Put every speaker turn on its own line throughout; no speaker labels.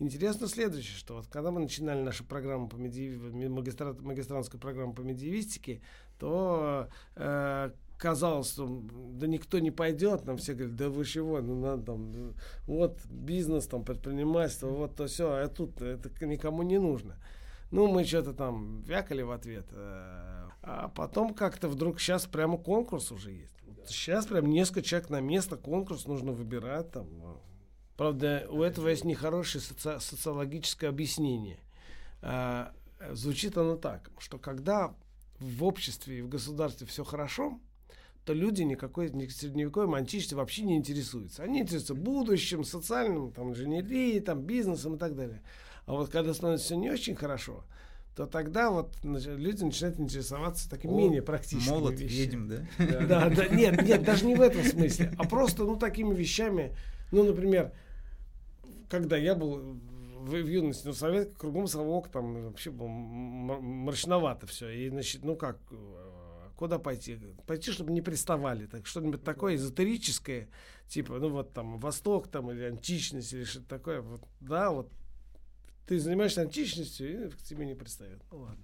Интересно следующее, что вот когда мы начинали нашу программу по медиев... магистра... магистранскую программу по медиевистике, то э, казалось, что да никто не пойдет, нам все говорят, да вы чего, ну надо там, вот бизнес, там, предпринимательство, вот то все, а тут это никому не нужно. Ну, мы что-то там вякали в ответ. Э, а потом как-то вдруг сейчас прямо конкурс уже есть. Сейчас прям несколько человек на место, конкурс нужно выбирать там. Правда, у этого есть нехорошее соци- социологическое объяснение. А, звучит оно так, что когда в обществе и в государстве все хорошо, то люди никакой ни средневековой античности вообще не интересуются. Они интересуются будущим, социальным, там, инженерией, там, бизнесом и так далее. А вот когда становится все не очень хорошо, то тогда вот люди начинают интересоваться таким О, менее практическими
молот вещами. ведьм, да?
Да, да, нет, нет, даже не в этом смысле, а просто, ну, такими вещами, ну, например, когда я был в, в юности, ну, совет кругом совок, там вообще было мрачновато все, и, значит, ну, как, куда пойти? Пойти, чтобы не приставали, так что-нибудь такое эзотерическое, типа, ну, вот там, Восток, там, или античность, или что-то такое, вот, да, вот, ты занимаешься античностью, и к тебе не пристает. Ну ладно.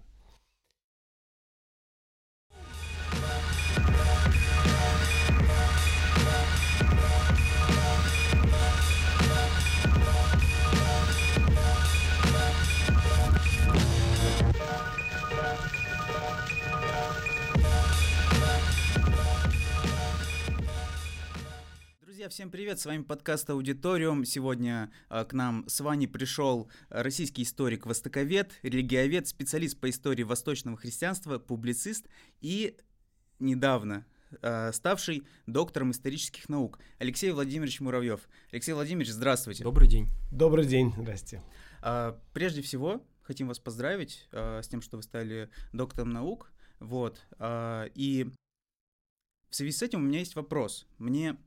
Друзья, всем привет! С вами подкаст Аудиториум. Сегодня э, к нам с вами пришел российский историк-востоковед, религиовед, специалист по истории восточного христианства, публицист и недавно э, ставший доктором исторических наук Алексей Владимирович Муравьев. Алексей Владимирович, здравствуйте.
Добрый день.
Добрый день, здрасте.
Э, прежде всего, хотим вас поздравить э, с тем, что вы стали доктором наук. Вот. Э, и в связи с этим у меня есть вопрос. Мне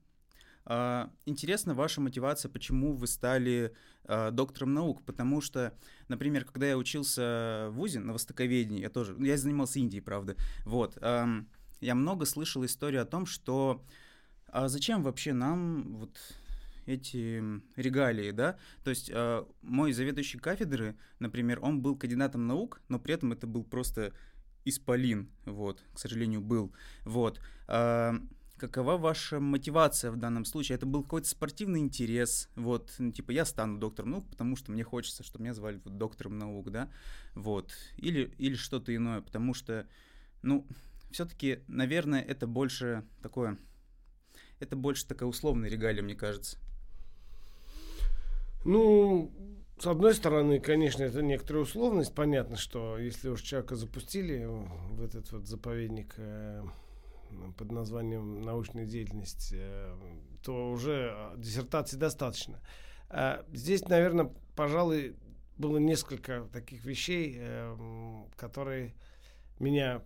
интересна ваша мотивация, почему вы стали а, доктором наук, потому что, например, когда я учился в ВУЗе на востоковедении, я тоже, я занимался Индией, правда, вот, я много слышал историю о том, что а зачем вообще нам вот эти регалии, да? То есть э, мой заведующий кафедры, например, он был кандидатом наук, но при этом это был просто исполин, вот, к сожалению, был, вот. Э, какова ваша мотивация в данном случае? Это был какой-то спортивный интерес, вот, ну, типа, я стану доктором наук, потому что мне хочется, чтобы меня звали вот, доктором наук, да, вот, или, или что-то иное, потому что, ну, все-таки, наверное, это больше такое, это больше такая условная регалия, мне кажется.
Ну, с одной стороны, конечно, это некоторая условность. Понятно, что если уж человека запустили в этот вот заповедник э, под названием научная деятельность, э, то уже диссертации достаточно. А здесь, наверное, пожалуй, было несколько таких вещей, э, которые меня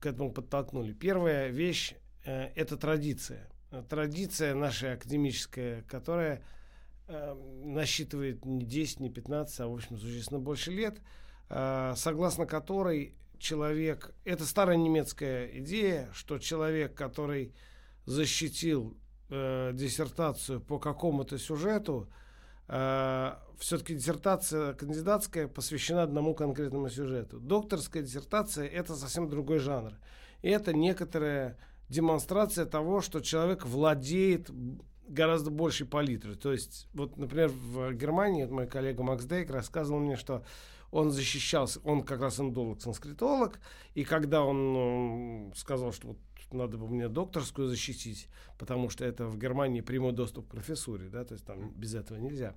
к этому подтолкнули. Первая вещь э, это традиция. Традиция наша академическая, которая насчитывает не 10, не 15, а, в общем, существенно больше лет, согласно которой человек, это старая немецкая идея, что человек, который защитил э, диссертацию по какому-то сюжету, э, все-таки диссертация кандидатская посвящена одному конкретному сюжету. Докторская диссертация это совсем другой жанр. И это некоторая демонстрация того, что человек владеет гораздо большей палитрой. То есть, вот, например, в Германии мой коллега Макс Дейк рассказывал мне, что он защищался, он как раз индолог, санскритолог, и когда он сказал, что вот надо бы мне докторскую защитить, потому что это в Германии прямой доступ к профессуре, да, то есть там без этого нельзя.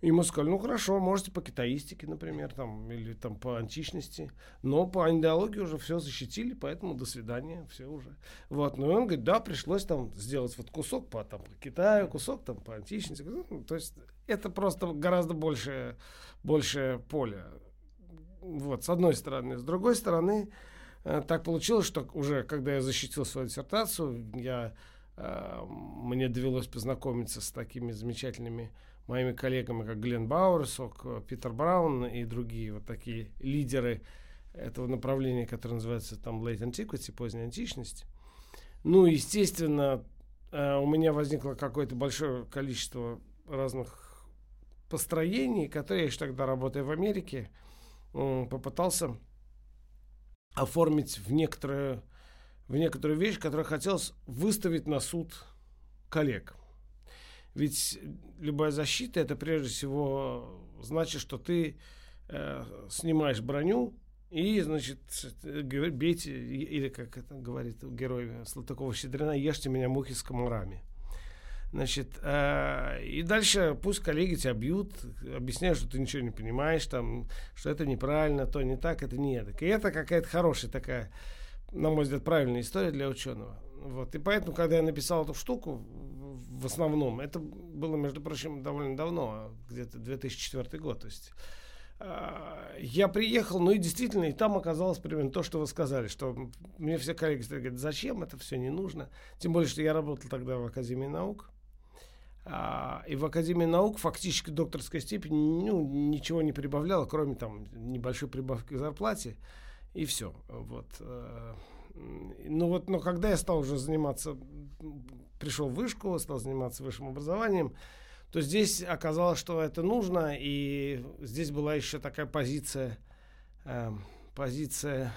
Ему сказали, ну хорошо, можете по китаистике, например, там, или там по античности, но по индеологии уже все защитили, поэтому до свидания, все уже. Вот, ну и он говорит, да, пришлось там сделать вот кусок по, там, по Китаю, кусок там по античности, ну, то есть это просто гораздо больше, больше поля. Вот, с одной стороны. С другой стороны, э, так получилось, что уже когда я защитил свою диссертацию, я, э, мне довелось познакомиться с такими замечательными моими коллегами, как Глен Бауэрсок, Питер Браун и другие вот такие лидеры этого направления, которое называется там Late Antiquity, поздняя античность. Ну, естественно, э, у меня возникло какое-то большое количество разных построений, которые я еще тогда работая в Америке, попытался оформить в некоторую, в некоторую вещь, которую хотелось выставить на суд коллег. Ведь любая защита это прежде всего значит, что ты э, снимаешь броню и, значит, бейте, или как это говорит герой Салтыкова-Щедрина, ешьте меня мухи с комарами. Значит, э, и дальше пусть коллеги тебя бьют, объясняют, что ты ничего не понимаешь, там, что это неправильно, то не так, это не так. И это какая-то хорошая такая, на мой взгляд, правильная история для ученого. Вот. И поэтому, когда я написал эту штуку, в основном, это было, между прочим, довольно давно, где-то 2004 год, то есть а, я приехал, ну и действительно, и там оказалось примерно то, что вы сказали, что мне все коллеги говорят, зачем это все не нужно. Тем более, что я работал тогда в Академии наук. А, и в Академии наук фактически докторская степень ну, ничего не прибавляла, кроме там небольшой прибавки к зарплате. И все. Вот. Э, ну вот, но когда я стал уже заниматься, пришел в вышку, стал заниматься высшим образованием, то здесь оказалось, что это нужно, и здесь была еще такая позиция, э, позиция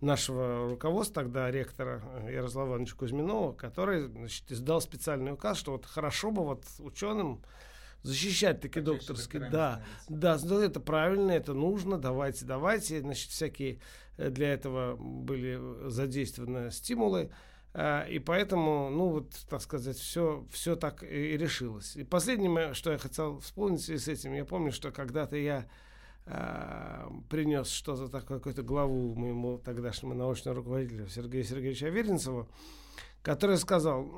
нашего руководства, тогда ректора э, Ярослава Ивановича Кузьминова, который значит, издал специальный указ, что вот хорошо бы вот ученым защищать таки докторские. Да, да, ну, это правильно, это нужно, давайте, давайте. Значит, всякие э, для этого были задействованы стимулы. А, и поэтому, ну вот, так сказать, все, все так и решилось. И последнее, что я хотел вспомнить в с этим, я помню, что когда-то я э, принес что-то такое, какую-то главу моему тогдашнему научному руководителю Сергею Сергеевичу Аверинцеву, который сказал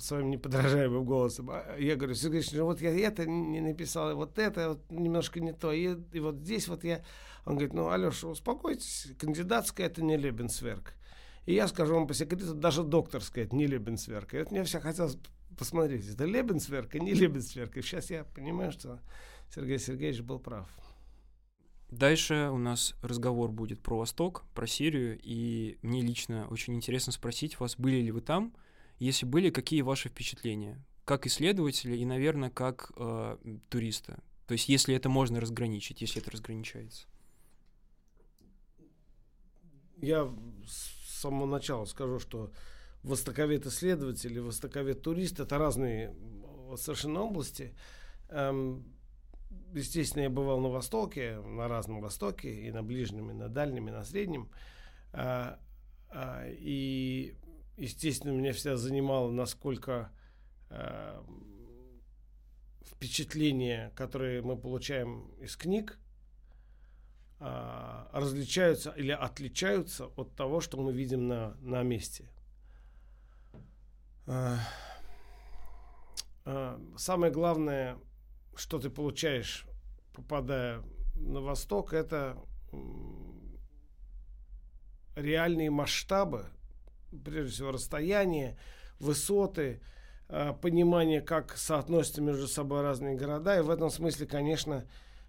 своим неподражаемым голосом, а, я говорю, Сергей Ильич, ну вот я это не написал, вот это вот немножко не то, и, и вот здесь вот я... Он говорит, ну, Алеша, успокойтесь, кандидатская это не Лебенсверк. И я скажу вам по секрету, даже докторская, это не Лебенсверк. И вот мне все хотелось посмотреть, это Лебенсверк и не Лебенсверк. И сейчас я понимаю, что Сергей Сергеевич был прав.
Дальше у нас разговор будет про Восток, про Сирию, и мне лично очень интересно спросить вас, были ли вы там, если были, какие ваши впечатления, как исследователя и, наверное, как э, туриста, то есть если это можно разграничить, если это разграничается.
Я с самого начала скажу, что востоковед-исследователь и востоковед-турист — это разные совершенно области. Эм, естественно, я бывал на Востоке, на разном Востоке, и на Ближнем, и на Дальнем, и на Среднем. А, а, и, естественно, меня всегда занимало, насколько а, впечатления, которые мы получаем из книг, а, различаются или отличаются от того, что мы видим на, на месте. А, а, самое главное, что ты получаешь, попадая на восток, это реальные масштабы, прежде всего расстояние, высоты, понимание, как соотносятся между собой разные города. И в этом смысле, конечно,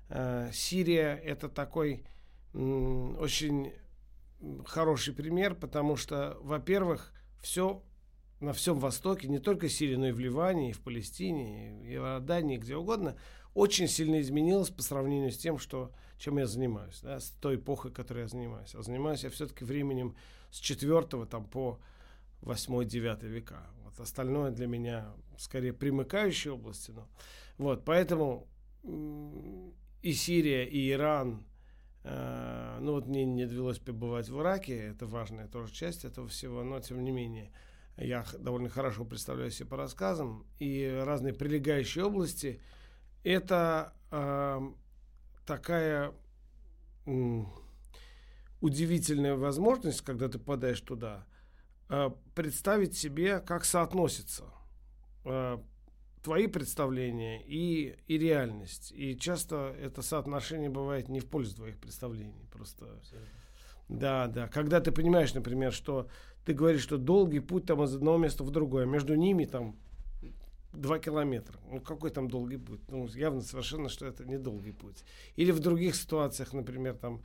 Сирия это такой очень хороший пример, потому что, во-первых, все на всем Востоке, не только Сирии, но и в Ливане, и в Палестине, и в Иордании, где угодно, очень сильно изменилось по сравнению с тем, что, чем я занимаюсь, да, с той эпохой, которой я занимаюсь. А занимаюсь я все-таки временем с 4 там, по 8-9 века. Вот остальное для меня скорее примыкающие области. Но, вот, поэтому и Сирия, и Иран. Э, ну вот мне не довелось побывать в Ираке, это важная тоже часть этого всего, но тем не менее я довольно хорошо представляю себе по рассказам. И разные прилегающие области – это э, такая э, удивительная возможность, когда ты попадаешь туда, э, представить себе, как соотносится э, твои представления и, и реальность. И часто это соотношение бывает не в пользу твоих представлений. Просто. Да, да. Когда ты понимаешь, например, что ты говоришь, что долгий путь там из одного места в другое, между ними там два километра. Ну, какой там долгий путь? Ну, явно совершенно, что это не долгий путь. Или в других ситуациях, например, там,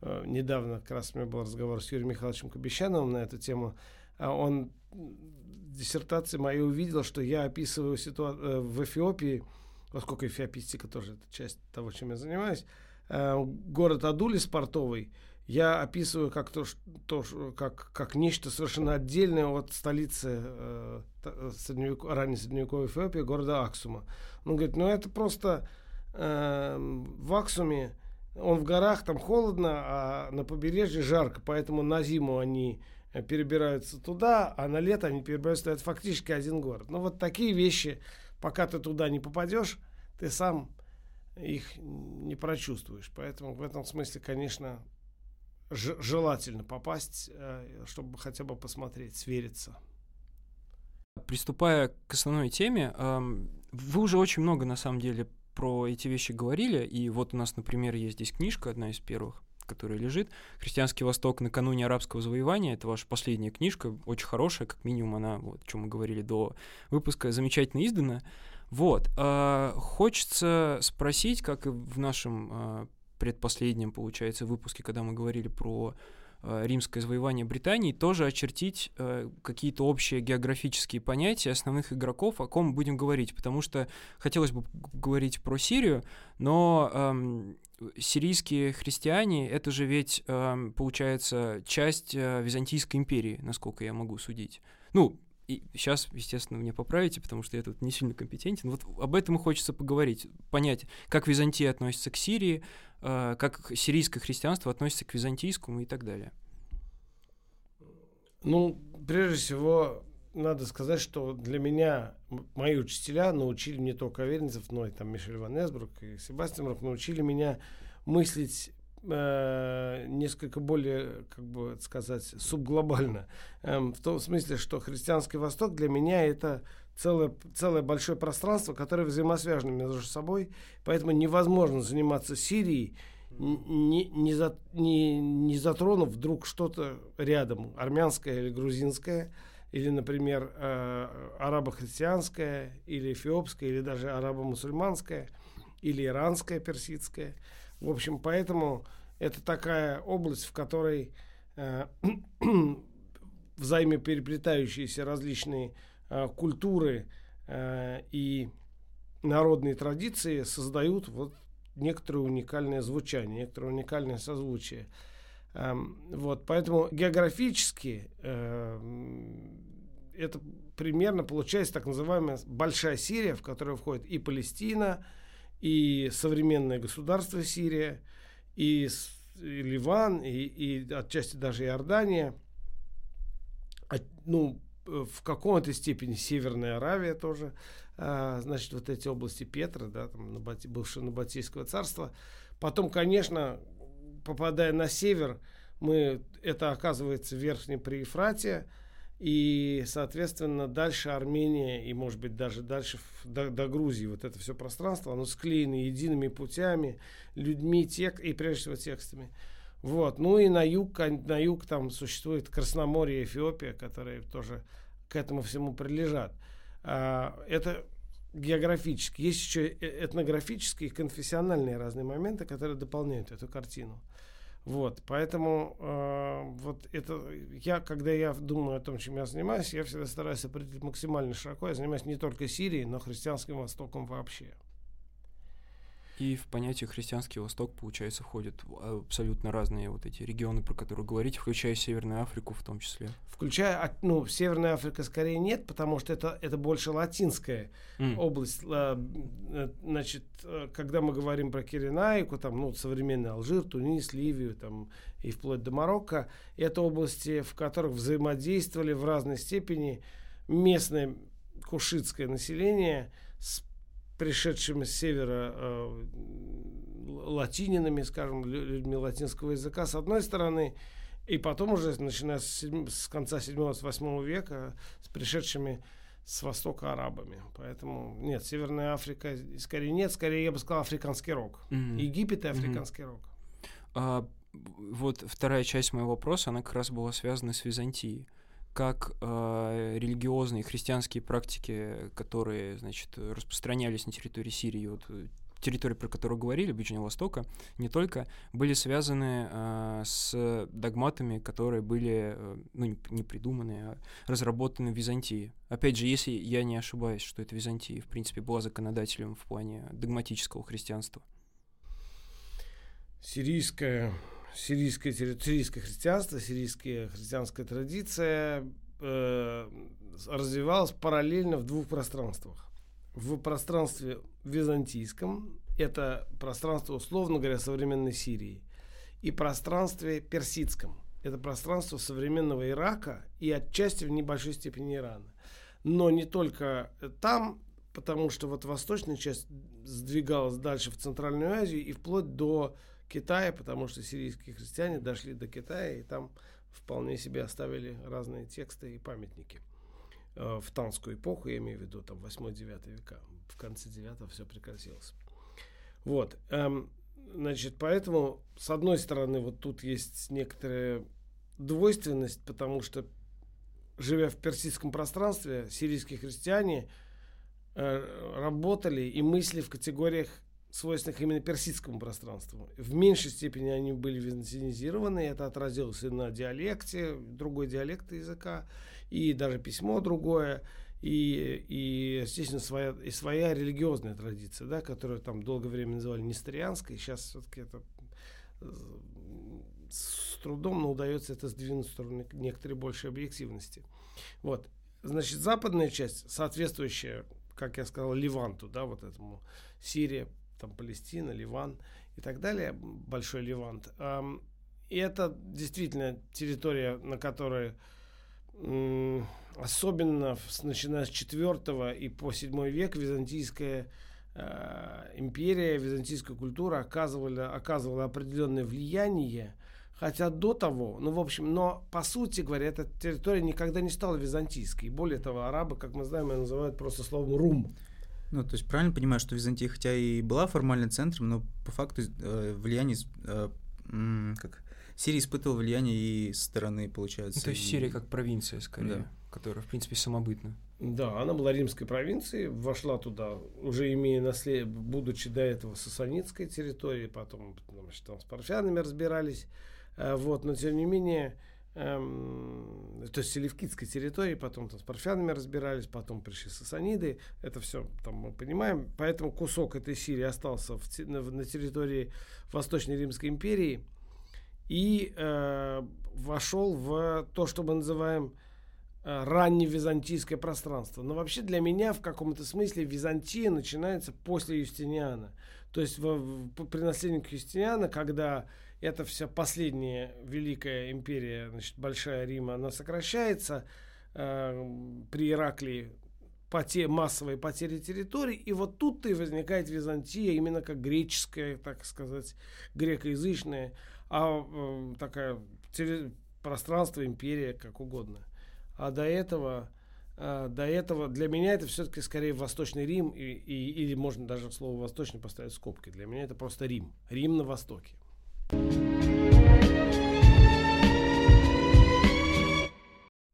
э, недавно как раз у меня был разговор с Юрием Михайловичем Кобещановым на эту тему. А он диссертации моей увидел, что я описываю ситуацию э, в Эфиопии поскольку эфиопистика тоже это часть того, чем я занимаюсь, э, город Адулис портовый я описываю как то, то как, как нечто совершенно отдельное от столицы э, средневек... ранней средневековой Эфиопии, города Аксума. Он говорит, ну это просто э, в Аксуме, он в горах, там холодно, а на побережье жарко, поэтому на зиму они перебираются туда, а на лето они перебираются. Это фактически один город. Ну вот такие вещи, пока ты туда не попадешь, ты сам их не прочувствуешь. Поэтому в этом смысле, конечно, желательно попасть, э, чтобы хотя бы посмотреть, свериться.
Приступая к основной теме, вы уже очень много на самом деле про эти вещи говорили, и вот у нас, например, есть здесь книжка, одна из первых, которая лежит. «Христианский Восток накануне арабского завоевания». Это ваша последняя книжка, очень хорошая, как минимум она, вот, о чем мы говорили до выпуска, замечательно издана. Вот. Э, хочется спросить, как и в нашем э, предпоследнем, получается, выпуске, когда мы говорили про римское завоевание Британии, тоже очертить э, какие-то общие географические понятия основных игроков, о ком будем говорить, потому что хотелось бы говорить про Сирию, но эм, сирийские христиане это же ведь эм, получается часть э, Византийской империи, насколько я могу судить. Ну, и сейчас, естественно, мне поправите, потому что я тут не сильно компетентен. Вот об этом и хочется поговорить, понять, как Византия относится к Сирии, э, как сирийское христианство относится к византийскому и так далее.
Ну, прежде всего, надо сказать, что для меня мои учителя научили не только Аверинцев, но и там Мишель Ван Эсбрук и Себастьян Рок научили меня мыслить э, несколько более, как бы сказать, субглобально. Э, в том смысле, что христианский Восток для меня это целое, целое большое пространство, которое взаимосвязано между собой, поэтому невозможно заниматься Сирией, не, не, за, не, не затронув вдруг что-то рядом, армянское или грузинское, или, например, э, арабо-христианское, или эфиопское, или даже арабо-мусульманское, или иранское, персидское. В общем, поэтому это такая область, в которой э, взаимопереплетающиеся различные культуры э, и народные традиции создают вот некоторое уникальное звучание, некоторое уникальное созвучие. Эм, вот, поэтому географически э, это примерно получается так называемая большая Сирия, в которую входит и Палестина, и современное государство Сирия, и, Ливан, и, и отчасти даже Иордания, ну, в каком-то степени Северная Аравия тоже, а, значит, вот эти области Петра, да, там, Набати, бывшего Набатийского царства. Потом, конечно, попадая на север, мы, это оказывается Верхнее Приефратия, и, соответственно, дальше Армения и, может быть, даже дальше до, до Грузии вот это все пространство, оно склеено едиными путями, людьми, тек, и прежде всего текстами. Вот. Ну и на юг, на юг там существует Красноморье, Эфиопия, которые тоже к этому всему прилежат. А, это географически. Есть еще э, этнографические и конфессиональные разные моменты, которые дополняют эту картину. Вот, поэтому э, вот это я, когда я думаю о том, чем я занимаюсь, я всегда стараюсь определить максимально широко. Я занимаюсь не только Сирией, но христианским Востоком вообще.
И в понятие христианский Восток, получается, входят абсолютно разные вот эти регионы, про которые говорите, включая Северную Африку в том числе.
Включая, ну, Северная Африка скорее нет, потому что это, это больше латинская mm. область. Э, значит, э, когда мы говорим про Киренайку, там, ну, современный Алжир, Тунис, Ливию, там, и вплоть до Марокко, это области, в которых взаимодействовали в разной степени местное кушитское население с пришедшими с севера э, латининами, скажем, людьми латинского языка, с одной стороны, и потом уже, начиная с, с конца 7-8 века, с пришедшими с востока арабами. Поэтому нет, Северная Африка скорее нет, скорее я бы сказал африканский рок. Mm-hmm. Египет и африканский mm-hmm. рок.
А, вот вторая часть моего вопроса, она как раз была связана с Византией как э, религиозные христианские практики, которые, значит, распространялись на территории Сирии, вот, территории, про которые говорили, Ближнего Востока, не только, были связаны э, с догматами, которые были, э, ну, не, не придуманы, а разработаны в Византии. Опять же, если я не ошибаюсь, что это Византия, в принципе, была законодателем в плане догматического христианства.
Сирийское, сирийское, сирийское христианство, сирийская христианская традиция э, развивалась параллельно в двух пространствах в пространстве византийском, это пространство, условно говоря, современной Сирии, и пространстве персидском, это пространство современного Ирака и отчасти в небольшой степени Ирана. Но не только там, потому что вот восточная часть сдвигалась дальше в Центральную Азию и вплоть до Китая, потому что сирийские христиане дошли до Китая и там вполне себе оставили разные тексты и памятники. Э, в танскую эпоху, я имею в виду там 8-9 века. В конце 9 все прекратилось. Вот. Эм, значит, поэтому, с одной стороны, вот тут есть некоторая двойственность, потому что, живя в персидском пространстве, сирийские христиане э, работали и мысли в категориях свойственных именно персидскому пространству. В меньшей степени они были византинизированы, это отразилось и на диалекте, другой диалект языка, и даже письмо другое, и, и естественно, своя, и своя религиозная традиция, да, которую там долгое время называли несторианской, сейчас все-таки это э, с трудом, но удается это сдвинуть в сторону некоторой большей объективности. Вот. Значит, западная часть, соответствующая, как я сказал, Ливанту, да, вот этому Сирия, там Палестина, Ливан и так далее, Большой Ливант. И это действительно территория, на которой особенно начиная с 4 и по 7 век византийская э, империя, византийская культура оказывала, оказывала определенное влияние, хотя до того, ну, в общем, но, по сути говоря, эта территория никогда не стала византийской. Более того, арабы, как мы знаем, ее называют просто словом «рум».
Ну, то есть правильно понимаю, что Византия, хотя и была формально центром, но по факту э, влияние, э, как Сирия испытывала влияние и со стороны, получается.
Ну, то есть
и...
Сирия как провинция, скорее, да. которая, в принципе, самобытна.
Да, она была римской провинцией, вошла туда, уже имея наслед... будучи до этого сасанитской территории, потом значит, там с парфянами разбирались. Э, вот, но тем не менее, эм, то есть селевкидской территории, потом там с парфянами разбирались, потом пришли сасаниды, это все там мы понимаем, поэтому кусок этой Сирии остался в, на, на территории Восточной Римской империи и э, вошел в то, что мы называем э, раннее византийское пространство. Но вообще для меня в каком-то смысле Византия начинается после Юстиниана. То есть в, в, при наследнике Юстиниана, когда эта вся последняя великая империя, значит, Большая Рима, она сокращается э, при Ираклии поте, массовые потери территорий, и вот тут-то и возникает Византия, именно как греческая, так сказать, грекоязычная, а э, такая терри, пространство, империя, как угодно. А до этого, э, до этого для меня это все-таки скорее Восточный Рим, и, и, или можно даже слово «восточный» поставить скобки. Для меня это просто Рим. Рим на Востоке.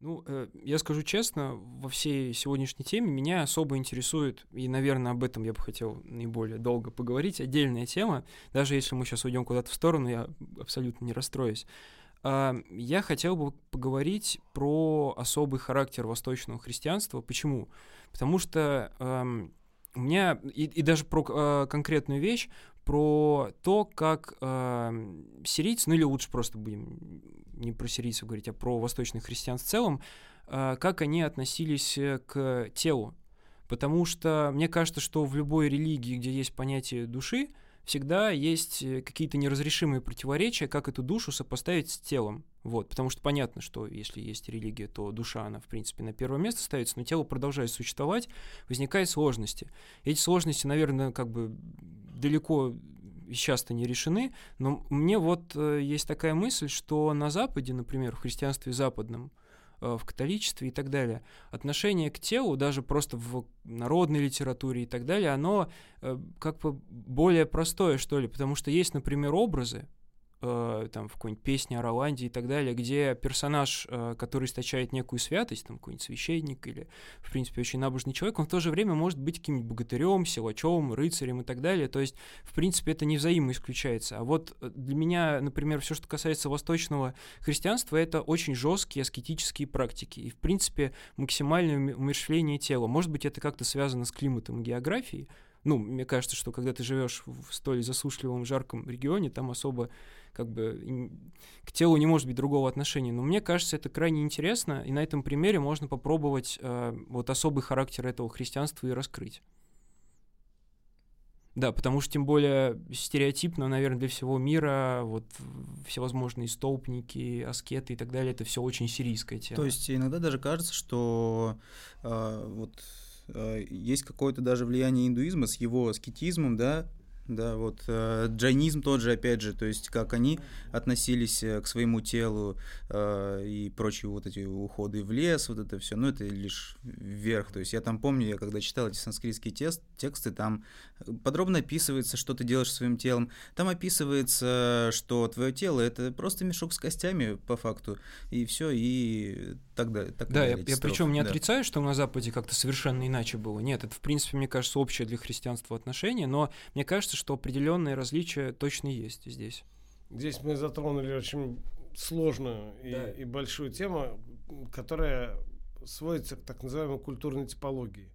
Ну, э, я скажу честно, во всей сегодняшней теме меня особо интересует, и, наверное, об этом я бы хотел наиболее долго поговорить, отдельная тема, даже если мы сейчас уйдем куда-то в сторону, я абсолютно не расстроюсь. Э, я хотел бы поговорить про особый характер восточного христианства. Почему? Потому что э, у меня, и, и даже про э, конкретную вещь, про то, как э, сирийцы, ну или лучше просто будем не про сирийцев говорить, а про восточных христиан в целом, э, как они относились э, к телу. Потому что мне кажется, что в любой религии, где есть понятие души, всегда есть э, какие-то неразрешимые противоречия, как эту душу сопоставить с телом. Вот, потому что понятно, что если есть религия, то душа, она, в принципе, на первое место ставится, но тело продолжает существовать, возникают сложности. Эти сложности, наверное, как бы далеко и часто не решены, но мне вот э, есть такая мысль, что на Западе, например, в христианстве западном, в католичестве и так далее, отношение к телу, даже просто в народной литературе и так далее, оно э, как бы более простое, что ли, потому что есть, например, образы, э, там в какой-нибудь песне о Роланде и так далее, где персонаж, э, который источает некую святость, там какой-нибудь священник или, в принципе, очень набожный человек, он в то же время может быть каким-нибудь богатырем, силачом, рыцарем и так далее. То есть, в принципе, это не взаимоисключается. А вот э, для меня, например, все, что касается восточного христианства, это очень жесткие аскетические практики. И, в принципе, максимальное умерщвление тела. Может быть, это как-то связано с климатом географией, ну, мне кажется, что когда ты живешь в столь засушливом, жарком регионе, там особо как бы к телу не может быть другого отношения. Но мне кажется, это крайне интересно, и на этом примере можно попробовать э, вот особый характер этого христианства и раскрыть. Да, потому что тем более стереотипно, наверное, для всего мира вот всевозможные столпники, аскеты и так далее, это все очень сирийская тема.
То есть иногда даже кажется, что э, вот есть какое-то даже влияние индуизма с его аскетизмом, да, да, вот э, джайнизм тот же, опять же, то есть как они относились э, к своему телу э, и прочие вот эти уходы в лес, вот это все, ну это лишь вверх, то есть я там помню, я когда читал эти санскритские тест, тексты, там подробно описывается, что ты делаешь своим телом, там описывается, что твое тело это просто мешок с костями по факту, и все, и так далее. Так
да, далее, я, я причем не да. отрицаю, что на Западе как-то совершенно иначе было, нет, это в принципе, мне кажется, общее для христианства отношение, но мне кажется, кажется, что определенные различия точно есть здесь.
Здесь мы затронули очень сложную да. и, и большую тему, которая сводится к так называемой культурной типологии.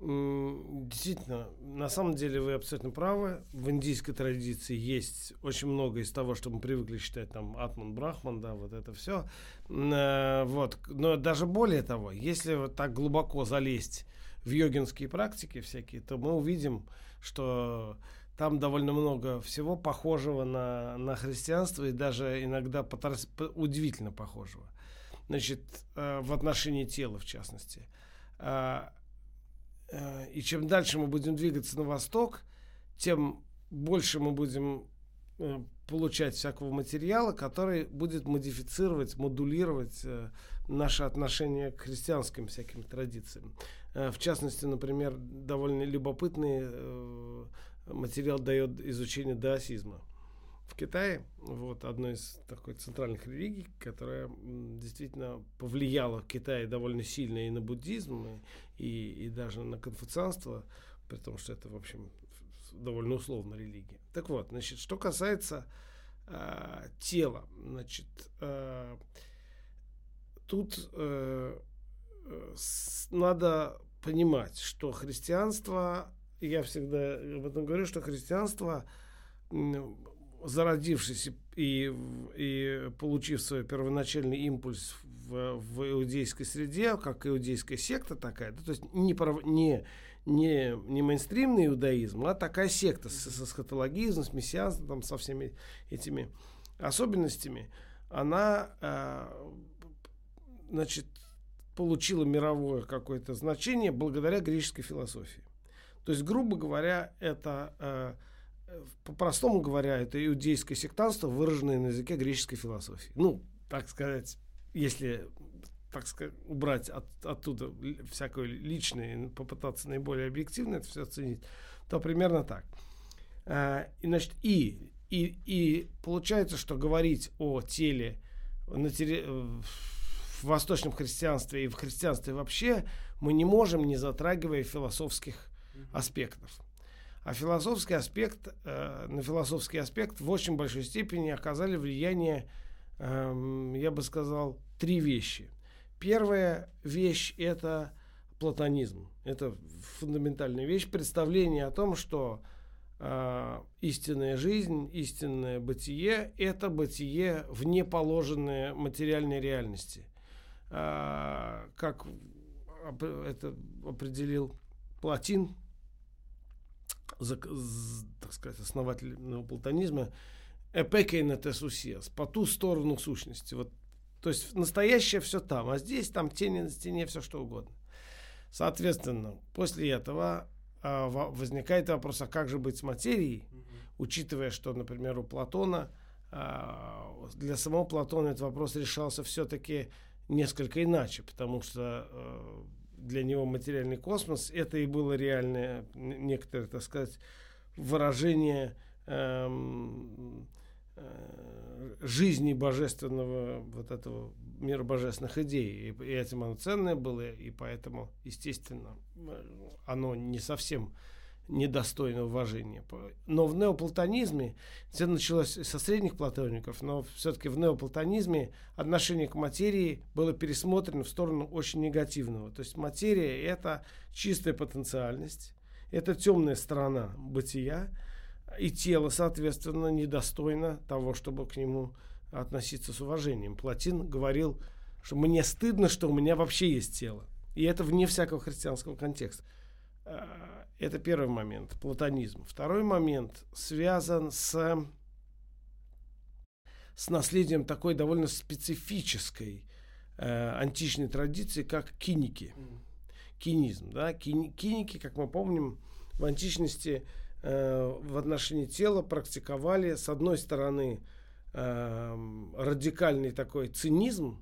Действительно, на самом деле вы абсолютно правы. В индийской традиции есть очень много из того, что мы привыкли считать там Атман, Брахман, да, вот это все. Э, вот. Но даже более того, если вот так глубоко залезть в йогинские практики всякие, то мы увидим, что там довольно много всего похожего на, на христианство и даже иногда потряс, удивительно похожего. Значит, э, в отношении тела, в частности. Э, э, и чем дальше мы будем двигаться на восток, тем больше мы будем э, получать всякого материала, который будет модифицировать, модулировать э, наше отношение к христианским всяким традициям. В частности, например, довольно любопытный э, материал дает изучение даосизма. В Китае вот одной из такой центральных религий, которая действительно повлияла в Китае довольно сильно и на буддизм, и, и даже на конфуцианство, при том, что это, в общем, довольно условно религия. Так вот, значит, что касается э, тела, значит, э, тут э, с, надо понимать, что христианство я всегда об этом говорю, что христианство, зародившись и, и получив свой первоначальный импульс в, в иудейской среде, как иудейская секта такая, да, то есть не, не, не, не мейнстримный иудаизм, а такая секта с, с эсхатологизмом, с мессианством, там, со всеми этими особенностями, она, э, значит, получила мировое какое-то значение благодаря греческой философии. То есть, грубо говоря, это, э, по-простому говоря, это иудейское сектантство, выраженное на языке греческой философии. Ну, так сказать, если так сказать, убрать от, оттуда всякое личное, попытаться наиболее объективно это все оценить, то примерно так. Э, и, значит, и, и, и получается, что говорить о теле на теле, в восточном христианстве и в христианстве вообще мы не можем, не затрагивая философских аспектов. А философский аспект, э, на философский аспект в очень большой степени оказали влияние, э, я бы сказал, три вещи. Первая вещь – это платонизм. Это фундаментальная вещь, представление о том, что э, истинная жизнь, истинное бытие – это бытие вне положенной материальной реальности. Э, как это определил Платин – так сказать, основатель платонизма, эпекейна тесусиас, по ту сторону сущности. Вот, то есть настоящее все там, а здесь там тени на стене, все что угодно. Соответственно, после этого а, возникает вопрос, а как же быть с материей, учитывая, что, например, у Платона, а, для самого Платона этот вопрос решался все-таки несколько иначе, потому что а, для него материальный космос, это и было реальное, некоторое, так сказать, выражение эм, э, жизни божественного вот этого мира божественных идей. И, и этим оно ценное было, и поэтому, естественно, оно не совсем недостойно уважения. Но в неоплатонизме, это началось со средних платоников, но все-таки в неоплатонизме отношение к материи было пересмотрено в сторону очень негативного. То есть материя – это чистая потенциальность, это темная сторона бытия, и тело, соответственно, недостойно того, чтобы к нему относиться с уважением. Платин говорил, что мне стыдно, что у меня вообще есть тело. И это вне всякого христианского контекста. Это первый момент, платонизм. Второй момент связан с, с наследием такой довольно специфической э, античной традиции, как киники. Кинизм. Да? Кини, киники, как мы помним, в античности э, в отношении тела практиковали, с одной стороны, э, радикальный такой цинизм,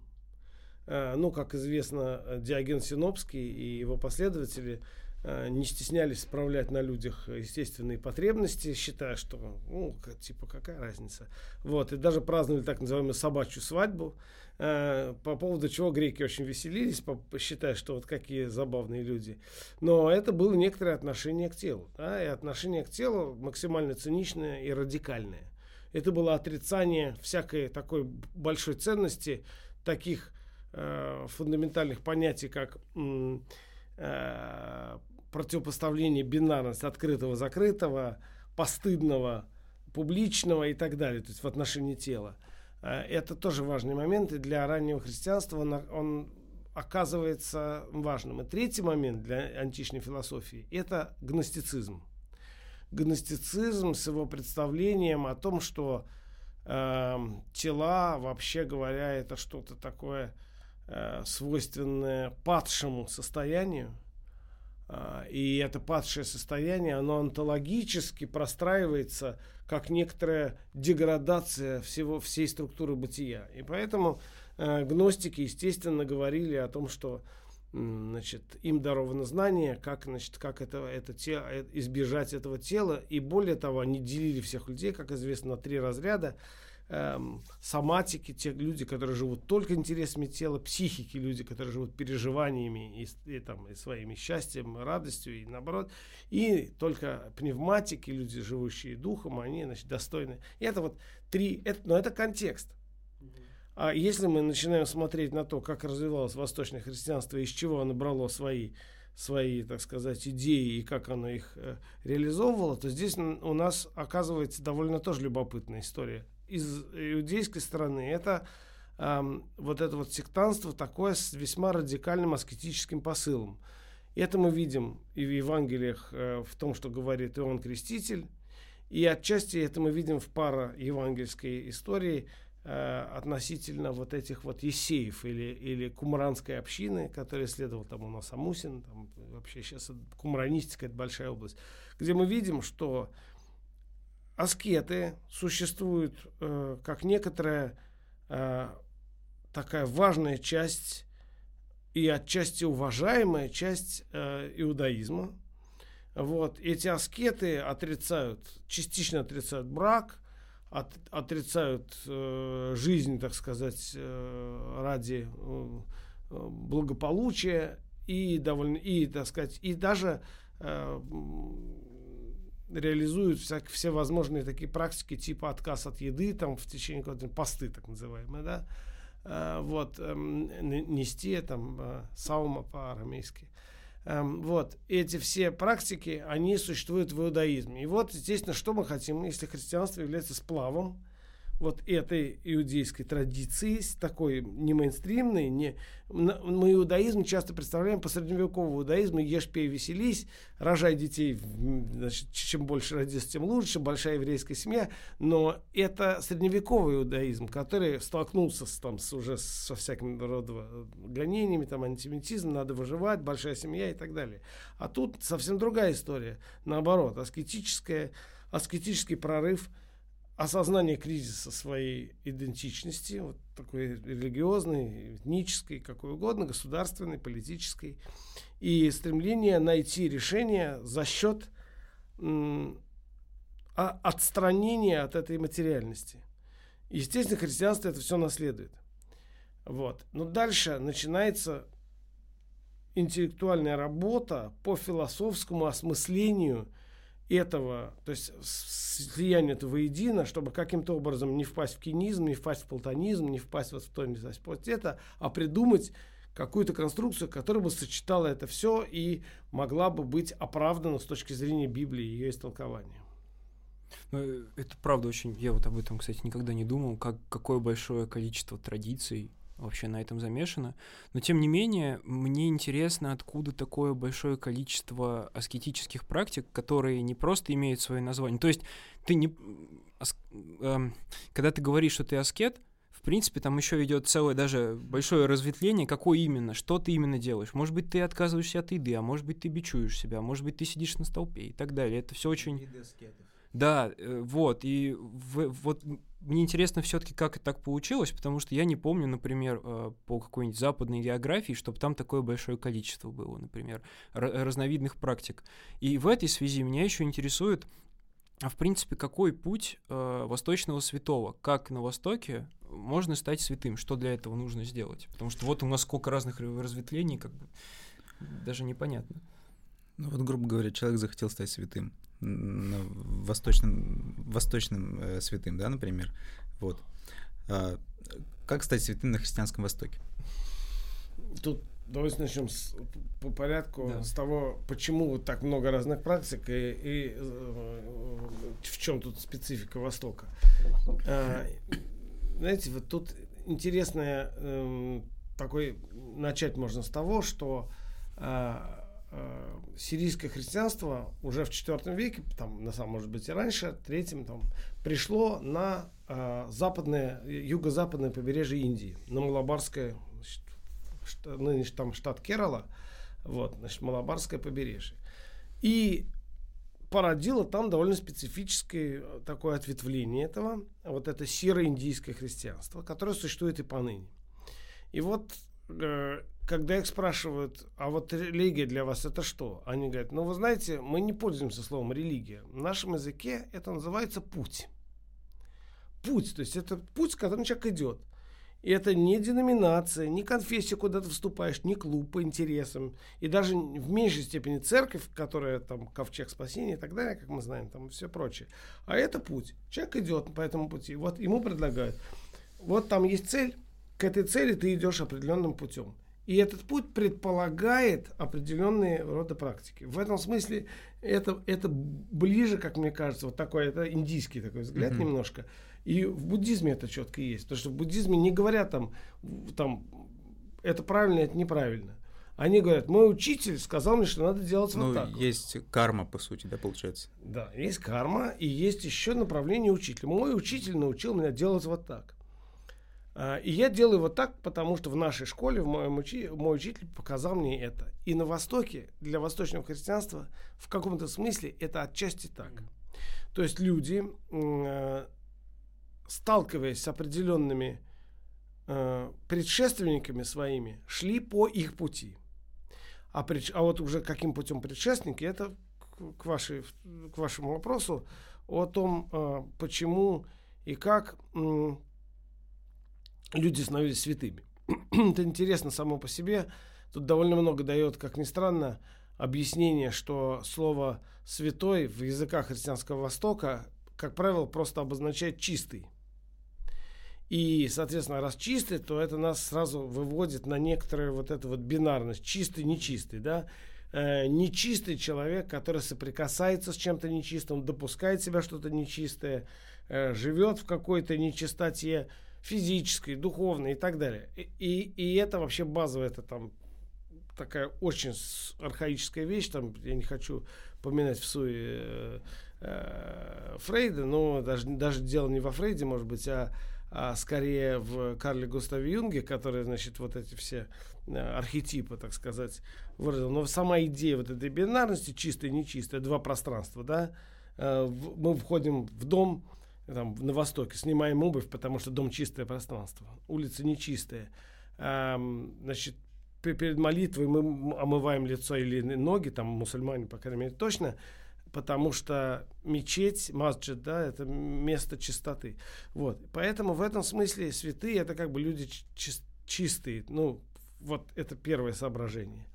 э, ну, как известно, Диоген Синопский и его последователи – не стеснялись справлять на людях естественные потребности, считая, что, ну, типа, какая разница. Вот, и даже праздновали так называемую собачью свадьбу, э, по поводу чего греки очень веселились, считая, что вот какие забавные люди. Но это было некоторое отношение к телу, да, и отношение к телу максимально циничное и радикальное. Это было отрицание всякой такой большой ценности, таких э, фундаментальных понятий, как э, противопоставление бинарности открытого-закрытого, постыдного, публичного и так далее, то есть в отношении тела. Э, это тоже важный момент, и для раннего христианства он, он оказывается важным. И третий момент для античной философии – это гностицизм. Гностицизм с его представлением о том, что э, тела, вообще говоря, это что-то такое э, свойственное падшему состоянию, и это падшее состояние, оно онтологически простраивается как некоторая деградация всего, всей структуры бытия. И поэтому э, гностики, естественно, говорили о том, что значит, им даровано знание, как, значит, как это, это тело, э, избежать этого тела. И более того, они делили всех людей, как известно, на три разряда эм, соматики, те люди, которые живут только интересами тела, психики, люди, которые живут переживаниями и, и, там, и своими счастьем, радостью, и наоборот, и только пневматики, люди, живущие духом, они значит, достойны. И это вот три, это, но это контекст. А если мы начинаем смотреть на то, как развивалось восточное христианство, из чего оно брало свои свои, так сказать, идеи и как оно их э, реализовывало, то здесь у нас оказывается довольно тоже любопытная история из иудейской стороны, это э, вот это вот сектанство такое с весьма радикальным аскетическим посылом. Это мы видим и в Евангелиях, э, в том, что говорит Иоанн Креститель, и отчасти это мы видим в пара евангельской истории э, относительно вот этих вот есеев или, или кумранской общины, которая следовал там у нас Амусин, там вообще сейчас кумранистика, это большая область, где мы видим, что аскеты существуют э, как некоторая э, такая важная часть и отчасти уважаемая часть э, иудаизма. Вот. Эти аскеты отрицают, частично отрицают брак, от, отрицают э, жизнь, так сказать, э, ради э, благополучия и довольно и, так сказать, и даже э, реализуют всяк, все возможные такие практики, типа отказ от еды, там, в течение какого-то посты, так называемые, да, а, вот, эм, нести, там, э, саума по-арамейски. Эм, вот, эти все практики, они существуют в иудаизме. И вот, естественно, что мы хотим, если христианство является сплавом вот этой иудейской традиции, такой не мейнстримной, не... мы иудаизм часто представляем по средневековому иудаизму ешь, пей, веселись, рожай детей, значит, чем больше родится, тем лучше, большая еврейская семья, но это средневековый иудаизм, который столкнулся с, там, с, уже со всякими рода гонениями, там, антисемитизм, надо выживать, большая семья и так далее. А тут совсем другая история, наоборот, аскетическая, аскетический прорыв – осознание кризиса своей идентичности, вот такой религиозной, этнической, какой угодно, государственной, политической, и стремление найти решение за счет м, отстранения от этой материальности. Естественно, христианство это все наследует. Вот. Но дальше начинается интеллектуальная работа по философскому осмыслению этого, то есть слияние этого воедино, чтобы каким-то образом не впасть в кинизм, не впасть в платонизм, не впасть вот в то, не вот это, а придумать какую-то конструкцию, которая бы сочетала это все и могла бы быть оправдана с точки зрения Библии и ее истолкования.
Ну, э, это правда очень... Я вот об этом, кстати, никогда не думал, как, какое большое количество традиций вообще на этом замешано. Но тем не менее, мне интересно, откуда такое большое количество аскетических практик, которые не просто имеют свое название. То есть ты не... Э, когда ты говоришь, что ты аскет, в принципе, там еще идет целое даже большое разветвление, какое именно, что ты именно делаешь. Может быть, ты отказываешься от еды, а может быть, ты бичуешь себя, может быть, ты сидишь на столпе и так далее. Это все очень... Да, э, вот, и в, вот мне интересно все-таки, как это так получилось, потому что я не помню, например, э, по какой-нибудь западной географии, чтобы там такое большое количество было, например, разновидных практик. И в этой связи меня еще интересует, а в принципе, какой путь э, восточного святого? Как на Востоке можно стать святым? Что для этого нужно сделать? Потому что вот у нас сколько разных разветвлений, как бы даже непонятно.
Ну вот, грубо говоря, человек захотел стать святым восточным, восточным э, святым, да, например. Вот. А, как стать святым на христианском Востоке?
Тут давайте начнем с, по порядку да. с того, почему вот так много разных практик и, и э, в чем тут специфика Востока. А, знаете, вот тут интересное э, такой начать можно с того, что э, сирийское христианство уже в IV веке, там, на самом, может быть, и раньше, третьем, там, пришло на э, западное, юго-западное побережье Индии, на Малабарское, значит, нынешний там штат Керала, вот, значит, Малабарское побережье. И породило там довольно специфическое такое ответвление этого, вот это серо-индийское христианство, которое существует и поныне. И вот э, когда их спрашивают, а вот религия для вас это что? Они говорят, ну вы знаете, мы не пользуемся словом религия. В нашем языке это называется путь. Путь, то есть это путь, которым человек идет. И это не деноминация, не конфессия, куда ты вступаешь, не клуб по интересам. И даже в меньшей степени церковь, которая там ковчег спасения и так далее, как мы знаем, там все прочее. А это путь. Человек идет по этому пути. Вот ему предлагают. Вот там есть цель, к этой цели ты идешь определенным путем. И этот путь предполагает определенные роды практики. В этом смысле это, это ближе, как мне кажется, вот такой, это индийский такой взгляд mm-hmm. немножко. И в буддизме это четко есть. Потому что в буддизме не говорят там, там это правильно, это неправильно. Они говорят, мой учитель сказал мне, что надо делать ну, вот так.
Есть карма, по сути, да, получается?
Да, есть карма, и есть еще направление учителя. Мой учитель научил меня делать вот так. А, и я делаю вот так, потому что в нашей школе в моем учи, мой учитель показал мне это. И на Востоке, для восточного христианства, в каком-то смысле это отчасти так. То есть люди, э, сталкиваясь с определенными э, предшественниками своими, шли по их пути. А, пред, а вот уже каким путем предшественники, это к, вашей, к вашему вопросу о том, э, почему и как люди становились святыми. Это интересно само по себе. Тут довольно много дает, как ни странно, объяснение, что слово «святой» в языках христианского Востока, как правило, просто обозначает «чистый». И, соответственно, раз чистый, то это нас сразу выводит на некоторую вот эту вот бинарность. Чистый, нечистый, да? Э, нечистый человек, который соприкасается с чем-то нечистым, допускает себя что-то нечистое, э, живет в какой-то нечистоте, физической, духовной и так далее. И, и, это вообще базовая, это там такая очень архаическая вещь, там я не хочу поминать в суе э, э, Фрейда, но даже, даже дело не во Фрейде, может быть, а, а скорее в Карле Густаве Юнге, который, значит, вот эти все э, архетипы, так сказать, выразил. Но сама идея вот этой бинарности, чистая и нечистая, два пространства, да, э, мы входим в дом, там, на востоке, снимаем обувь, потому что дом чистое пространство, улица нечистая. А, значит, перед молитвой мы омываем лицо или ноги, там мусульмане, по крайней мере, точно, потому что мечеть, масджид, да, это место чистоты. Вот. Поэтому в этом смысле святые это как бы люди чи- чистые. Ну, вот это первое соображение.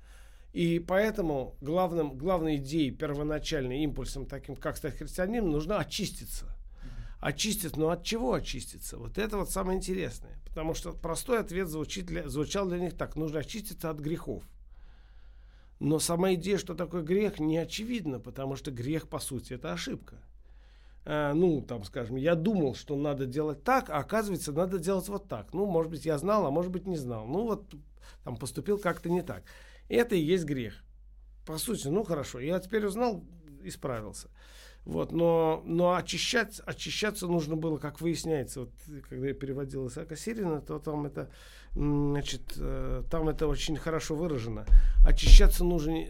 И поэтому главным, главной идеей, первоначальным импульсом, таким как стать христианином, нужно очиститься. Очиститься, но от чего очиститься? Вот это вот самое интересное. Потому что простой ответ звучит для, звучал для них так. Нужно очиститься от грехов. Но сама идея, что такое грех, не очевидна, потому что грех, по сути, это ошибка. А, ну, там, скажем, я думал, что надо делать так, а оказывается, надо делать вот так. Ну, может быть, я знал, а может быть, не знал. Ну, вот там поступил как-то не так. Это и есть грех. По сути, ну хорошо, я теперь узнал, исправился. Вот, но, но очищать, очищаться нужно было, как выясняется, вот, когда я переводил Исаака Сирина, то там это, значит, э, там это очень хорошо выражено. Очищаться нужно,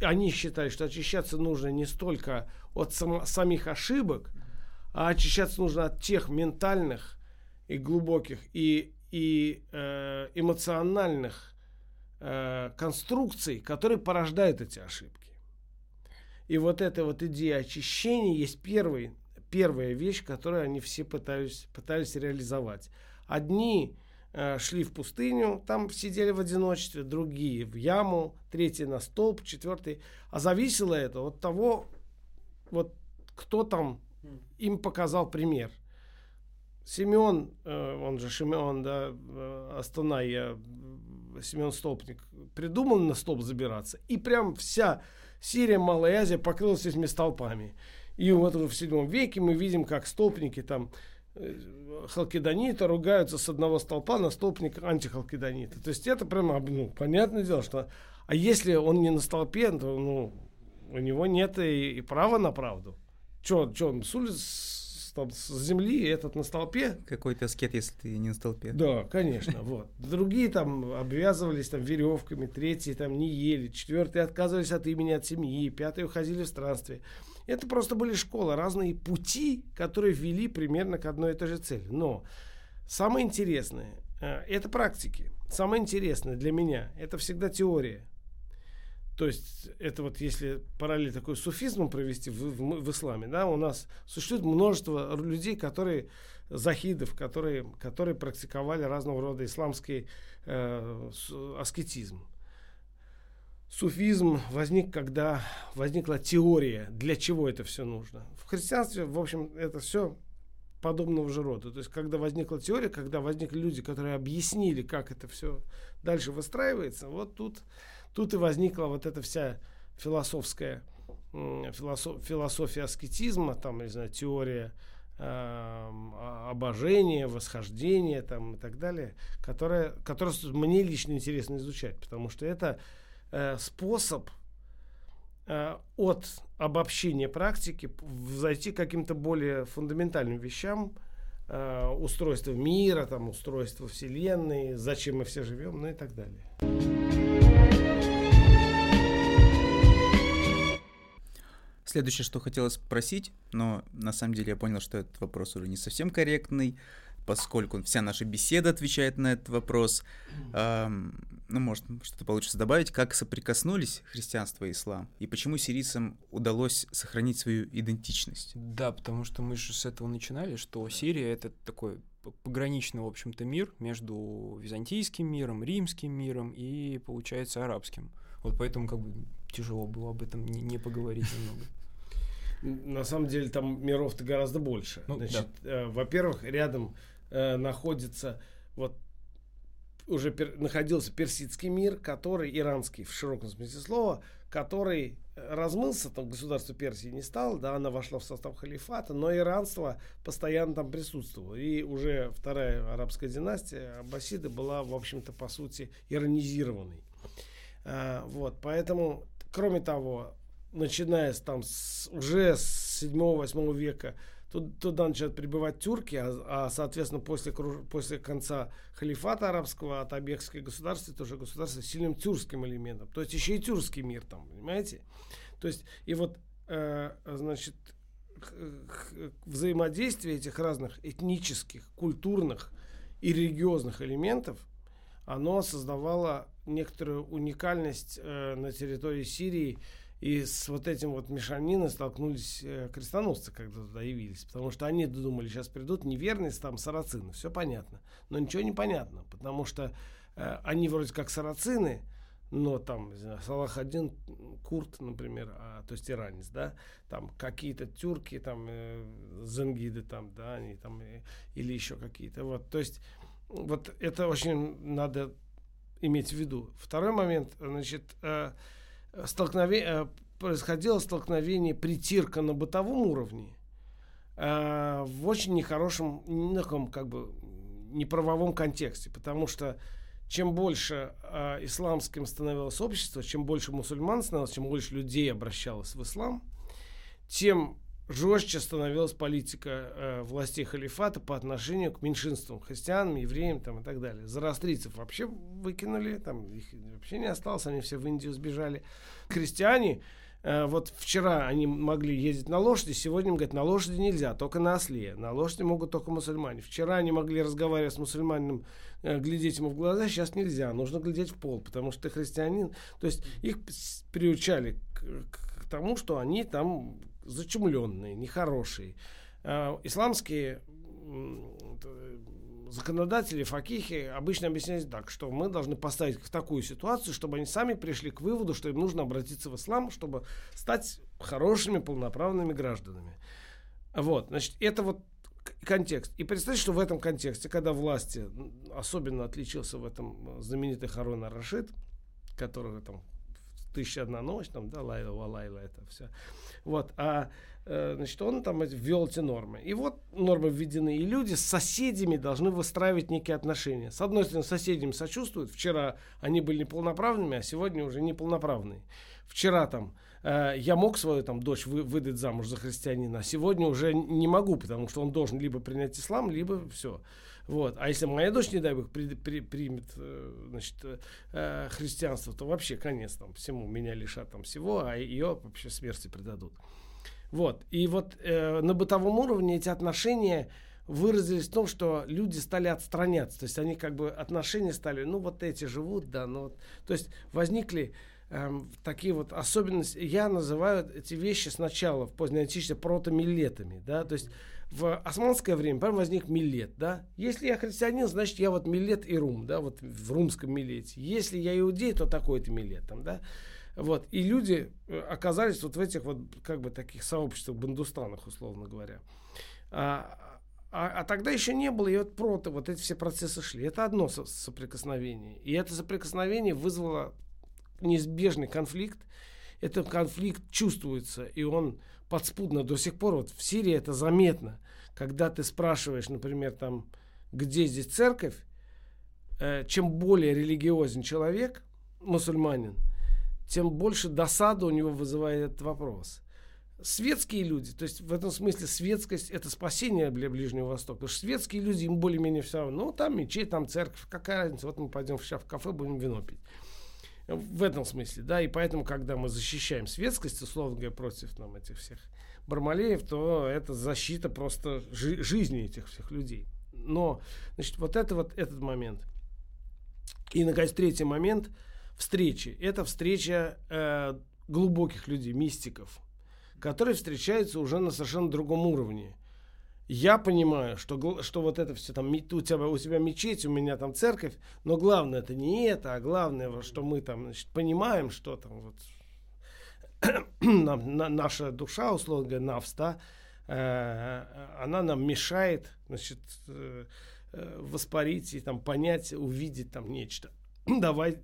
они считают, что очищаться нужно не столько от сам, самих ошибок, а очищаться нужно от тех ментальных и глубоких и, и э, эмоциональных э, конструкций, которые порождают эти ошибки. И вот эта вот идея очищения есть первый, первая вещь, которую они все пытались, пытались реализовать. Одни э, шли в пустыню, там сидели в одиночестве, другие в яму, третий на столб, четвертый. А зависело это от того, вот кто там им показал пример. Семен, э, он же Шимеон, да, э, Астана, я Семен Столпник, придумал на столб забираться. И прям вся Сирия, Малая Азия покрылась этими столпами. И вот в седьмом веке мы видим, как столпники там э, халкидониты ругаются с одного столпа на столпник антихалкидонита. То есть это прямо, ну, понятное дело, что... А если он не на столпе, то, ну, у него нет и, и права на правду. Че, че он с улицы там с земли, этот на столпе.
Какой-то аскет, если ты не на столпе.
Да, конечно, вот. Другие там обвязывались там веревками, третьи там не ели, четвертые отказывались от имени, от семьи, пятые уходили в странствие. Это просто были школы, разные пути, которые вели примерно к одной и той же цели. Но самое интересное э, это практики. Самое интересное для меня это всегда теория. То есть это вот если параллель такой с суфизмом провести в, в, в исламе, да, у нас существует множество людей, которые захидов, которые, которые практиковали разного рода исламский э, аскетизм. Суфизм возник, когда возникла теория, для чего это все нужно. В христианстве, в общем, это все подобного же рода. То есть, когда возникла теория, когда возникли люди, которые объяснили, как это все дальше выстраивается, вот тут Тут и возникла вот эта вся философская философ, философия аскетизма, там, не знаю, теория э, обожения, восхождения там, и так далее, которая, которая мне лично интересно изучать, потому что это э, способ э, от обобщения практики зайти к каким-то более фундаментальным вещам, э, устройство мира, там, устройство Вселенной, зачем мы все живем, ну и так далее.
Следующее, что хотелось спросить, но на самом деле я понял, что этот вопрос уже не совсем корректный, поскольку вся наша беседа отвечает на этот вопрос. Эм, ну, может, что-то получится добавить. Как соприкоснулись христианство и ислам? И почему сирийцам удалось сохранить свою идентичность?
Да, потому что мы же с этого начинали, что Сирия — это такой пограничный, в общем-то, мир между византийским миром, римским миром и, получается, арабским. Вот поэтому как бы тяжело было об этом не, не поговорить немного.
На самом деле там миров-то гораздо больше. Ну, Значит, да. э, во-первых, рядом э, находится вот уже пер, находился персидский мир, который иранский в широком смысле слова, который размылся, там государство Персии не стало, да, она вошла в состав халифата, но иранство постоянно там присутствовало. И уже вторая арабская династия, Аббасиды, была, в общем-то, по сути, иронизированной. А, вот, поэтому, кроме того, начиная с, там, с, уже с 7-8 века, тут, туда начинают прибывать тюрки, а, а соответственно, после, после конца халифата арабского от Абехского государства, это уже государство с сильным тюркским элементом. То есть еще и тюркский мир там, понимаете? То есть, и вот, э, значит, взаимодействие этих разных этнических, культурных и религиозных элементов, оно создавало некоторую уникальность э, на территории Сирии И с вот этим вот мешаниной столкнулись э, крестоносцы, когда туда явились. Потому что они думали, сейчас придут неверные там сарацины. Все понятно. Но ничего не понятно. Потому что э, они вроде как сарацины, но там, не знаю, Салах один Курт, например, а, то есть иранец, да, там какие-то тюрки, там э, зангиды, там, да, они там, э, или еще какие-то, вот, то есть вот это очень надо иметь в виду. Второй момент, значит, э, столкновение, э, происходило столкновение притирка на бытовом уровне э, в очень нехорошем, ну, как бы, неправовом контексте, потому что чем больше э, исламским становилось общество, чем больше мусульман становилось, чем больше людей обращалось в ислам, тем жестче становилась политика э, властей халифата по отношению к меньшинствам, христианам, евреям там, и так далее. Зарастрийцев вообще выкинули, там их вообще не осталось, они все в Индию сбежали. Христиане, э, вот вчера они могли ездить на лошади, сегодня, говорят, на лошади нельзя, только на осле. На лошади могут только мусульмане. Вчера они могли разговаривать с мусульманином, э, глядеть ему в глаза, сейчас нельзя, нужно глядеть в пол, потому что ты христианин. То есть их приучали к, к тому, что они там зачумленные, нехорошие. А, исламские законодатели, факихи обычно объясняют так, что мы должны поставить в такую ситуацию, чтобы они сами пришли к выводу, что им нужно обратиться в ислам, чтобы стать хорошими полноправными гражданами. Вот, значит, это вот контекст. И представьте, что в этом контексте, когда власти, особенно отличился в этом знаменитый Харун Рашид, который там «Тысяча одна ночь», там, да, Лайла, Валайла, это все. Вот, а э, значит, он там ввел эти нормы. И вот нормы введены, и люди с соседями должны выстраивать некие отношения. С одной стороны, соседям сочувствуют. Вчера они были неполноправными, а сегодня уже неполноправные. Вчера там э, я мог свою там дочь вы, выдать замуж за христианина, а сегодня уже не могу, потому что он должен либо принять ислам, либо все. Вот. А если моя дочь, не дай бог, при, при, примет э, значит, э, христианство, то вообще конец там всему. Меня лишат там всего, а ее вообще смерти предадут. Вот. И вот э, на бытовом уровне эти отношения выразились в том, что люди стали отстраняться. То есть они как бы отношения стали, ну вот эти живут, да, ну вот. То есть возникли эм, такие вот особенности. Я называю эти вещи сначала в поздней античности протомилетами, да, то есть в османское время прям возник милет, да. Если я христианин, значит я вот милет и рум, да, вот в румском милете. Если я иудей, то такой-то милет, там, да. Вот. И люди э, оказались вот в этих вот как бы таких сообществах, бандустанах, условно говоря. А, а, а тогда еще не было, и вот прото, вот эти все процессы шли. Это одно со соприкосновение. И это соприкосновение вызвало неизбежный конфликт. Этот конфликт чувствуется, и он подспудно до сих пор, вот в Сирии это заметно, когда ты спрашиваешь, например, там, где здесь церковь, э, чем более религиозен человек, мусульманин, тем больше досады у него вызывает этот вопрос. Светские люди, то есть в этом смысле светскость это спасение для Ближнего Востока. Потому что светские люди, им более-менее все равно. Ну, там мечеть, там церковь, какая разница, вот мы пойдем сейчас в кафе, будем вино пить. В этом смысле, да, и поэтому, когда мы защищаем светскость, условно говоря, против нам этих всех Бармалеев, то это защита просто жи- жизни этих всех людей. Но, значит, вот это вот этот момент. И, наконец, третий момент встречи. Это встреча э, глубоких людей, мистиков, которые встречаются уже на совершенно другом уровне я понимаю, что, что вот это все там, у тебя, у тебя мечеть, у меня там церковь, но главное это не это, а главное, что мы там значит, понимаем, что там вот нам, на, наша душа, условно говоря, навс, да, э, она нам мешает, значит, э, э, воспарить и там понять, увидеть там нечто. Давай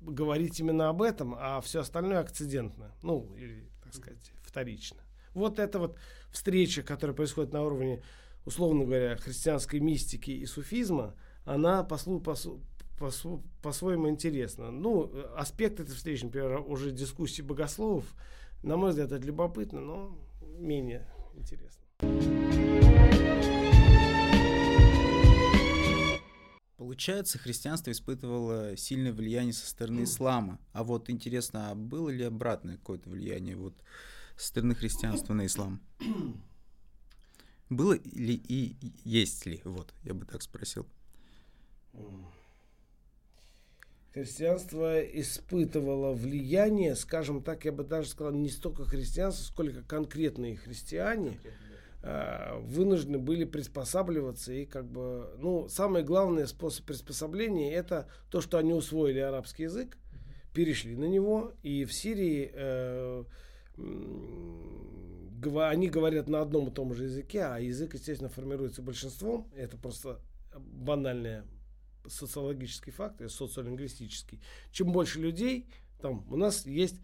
говорить именно об этом, а все остальное акцидентно, ну, или, так сказать, вторично. Вот это вот встреча, которая происходит на уровне, условно говоря, христианской мистики и суфизма, она послу, по, по-своему интересна. Ну, аспект этой встречи, например, уже дискуссии богословов, на мой взгляд, это любопытно, но менее интересно.
Получается, христианство испытывало сильное влияние со стороны ислама. А вот интересно, а было ли обратное какое-то влияние вот со стороны христианства на ислам? Было ли и есть ли? Вот, я бы так спросил.
христианство испытывало влияние, скажем так, я бы даже сказал, не столько христианство, сколько конкретные христиане э, вынуждены были приспосабливаться и как бы, ну, самый главный способ приспособления это то, что они усвоили арабский язык, перешли на него, и в Сирии э, они говорят на одном и том же языке, а язык, естественно, формируется большинством. Это просто банальный социологический факт, социолингвистический. Чем больше людей, там у нас есть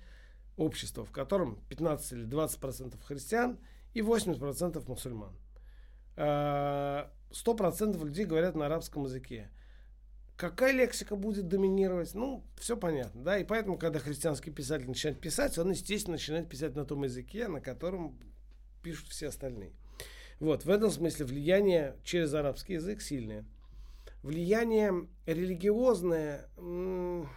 общество, в котором 15 или 20 процентов христиан и 80 процентов мусульман. 100 а, процентов людей говорят на арабском языке. Какая лексика будет доминировать? Ну, все понятно, да, и поэтому, когда христианский писатель начинает писать, он, естественно, начинает писать на том языке, на котором пишут все остальные. Вот, в этом смысле влияние через арабский язык сильное. Влияние религиозное, ну,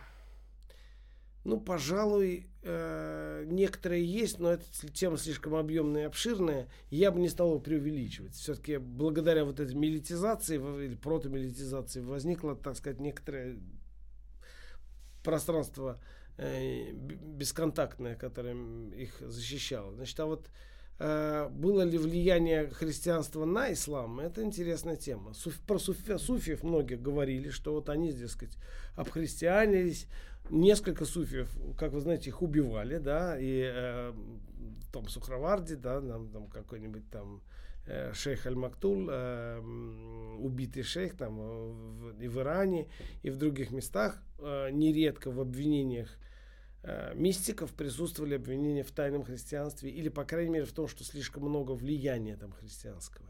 пожалуй, э, некоторые есть, но эта тема слишком объемная и обширная, я бы не стал его преувеличивать. Все-таки благодаря вот этой милитизации или протомилитизации возникло, так сказать, некоторое пространство э, бесконтактное, которое их защищало. Значит, а вот э, было ли влияние христианства на ислам, это интересная тема. Суф, про суфи, суфиев многие говорили, что вот они, дескать, обхристианились, несколько суфиев, как вы знаете, их убивали, да, и э, в том Сухраварде, да, там, там какой-нибудь там э, шейх Аль-Мактул, э, убитый шейх там в, и в Иране, и в других местах, э, нередко в обвинениях э, мистиков присутствовали обвинения в тайном христианстве, или, по крайней мере, в том, что слишком много влияния там христианского.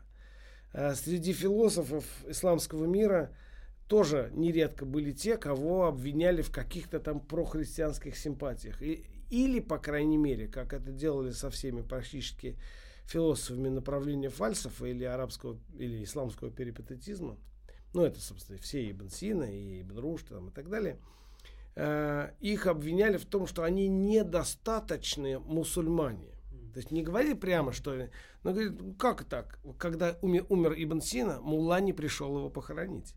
Э, среди философов исламского мира – тоже нередко были те, кого обвиняли в каких-то там прохристианских симпатиях. И, или, по крайней мере, как это делали со всеми практически философами направления фальсофа или арабского или исламского перипатетизма, ну это, собственно, все Ибн Сина и Ибн Рушд там, и так далее, э, их обвиняли в том, что они недостаточные мусульмане. То есть не говорили прямо, что... Но говорит, как так? Когда умер, умер Ибн Сина, Мулла не пришел его похоронить.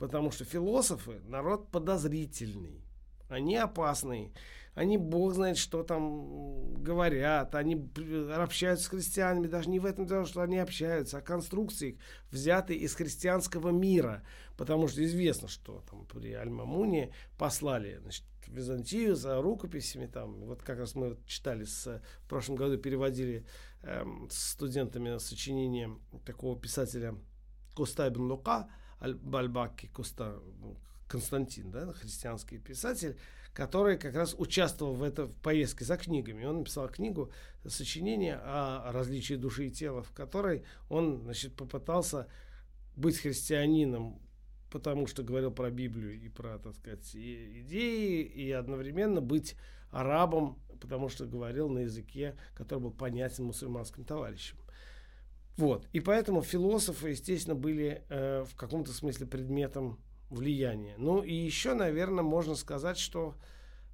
Потому что философы народ подозрительный. Они опасные. Они бог знает, что там говорят. Они общаются с христианами. Даже не в этом дело, что они общаются, а конструкции взяты из христианского мира. Потому что известно, что там при Аль-Мамуне послали значит, Византию за рукописями. Там, вот как раз мы читали, с, в прошлом году переводили эм, с студентами сочинение такого писателя Коста ибн Лука – Бальбаки Коста, Константин, да, христианский писатель, который как раз участвовал в этой поездке за книгами. Он написал книгу, сочинение о различии души и тела, в которой он значит, попытался быть христианином, потому что говорил про Библию и про, так сказать, идеи, и одновременно быть арабом, потому что говорил на языке, который был понятен мусульманским товарищам. Вот. И поэтому философы, естественно, были э, в каком-то смысле предметом влияния. Ну и еще, наверное, можно сказать, что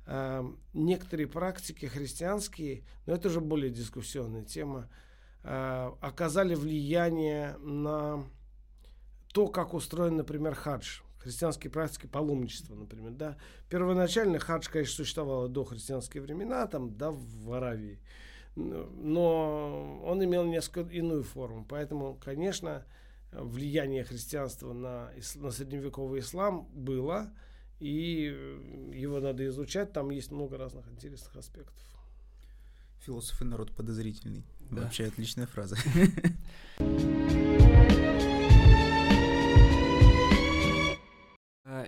э, некоторые практики христианские, но это уже более дискуссионная тема, э, оказали влияние на то, как устроен, например, хадж. Христианские практики паломничества, например, да. Первоначально хадж, конечно, существовало до христианские времена, там, да, в Аравии но он имел несколько иную форму. Поэтому, конечно, влияние христианства на, на средневековый ислам было, и его надо изучать. Там есть много разных интересных аспектов.
Философ и народ подозрительный. Да. Вообще отличная фраза.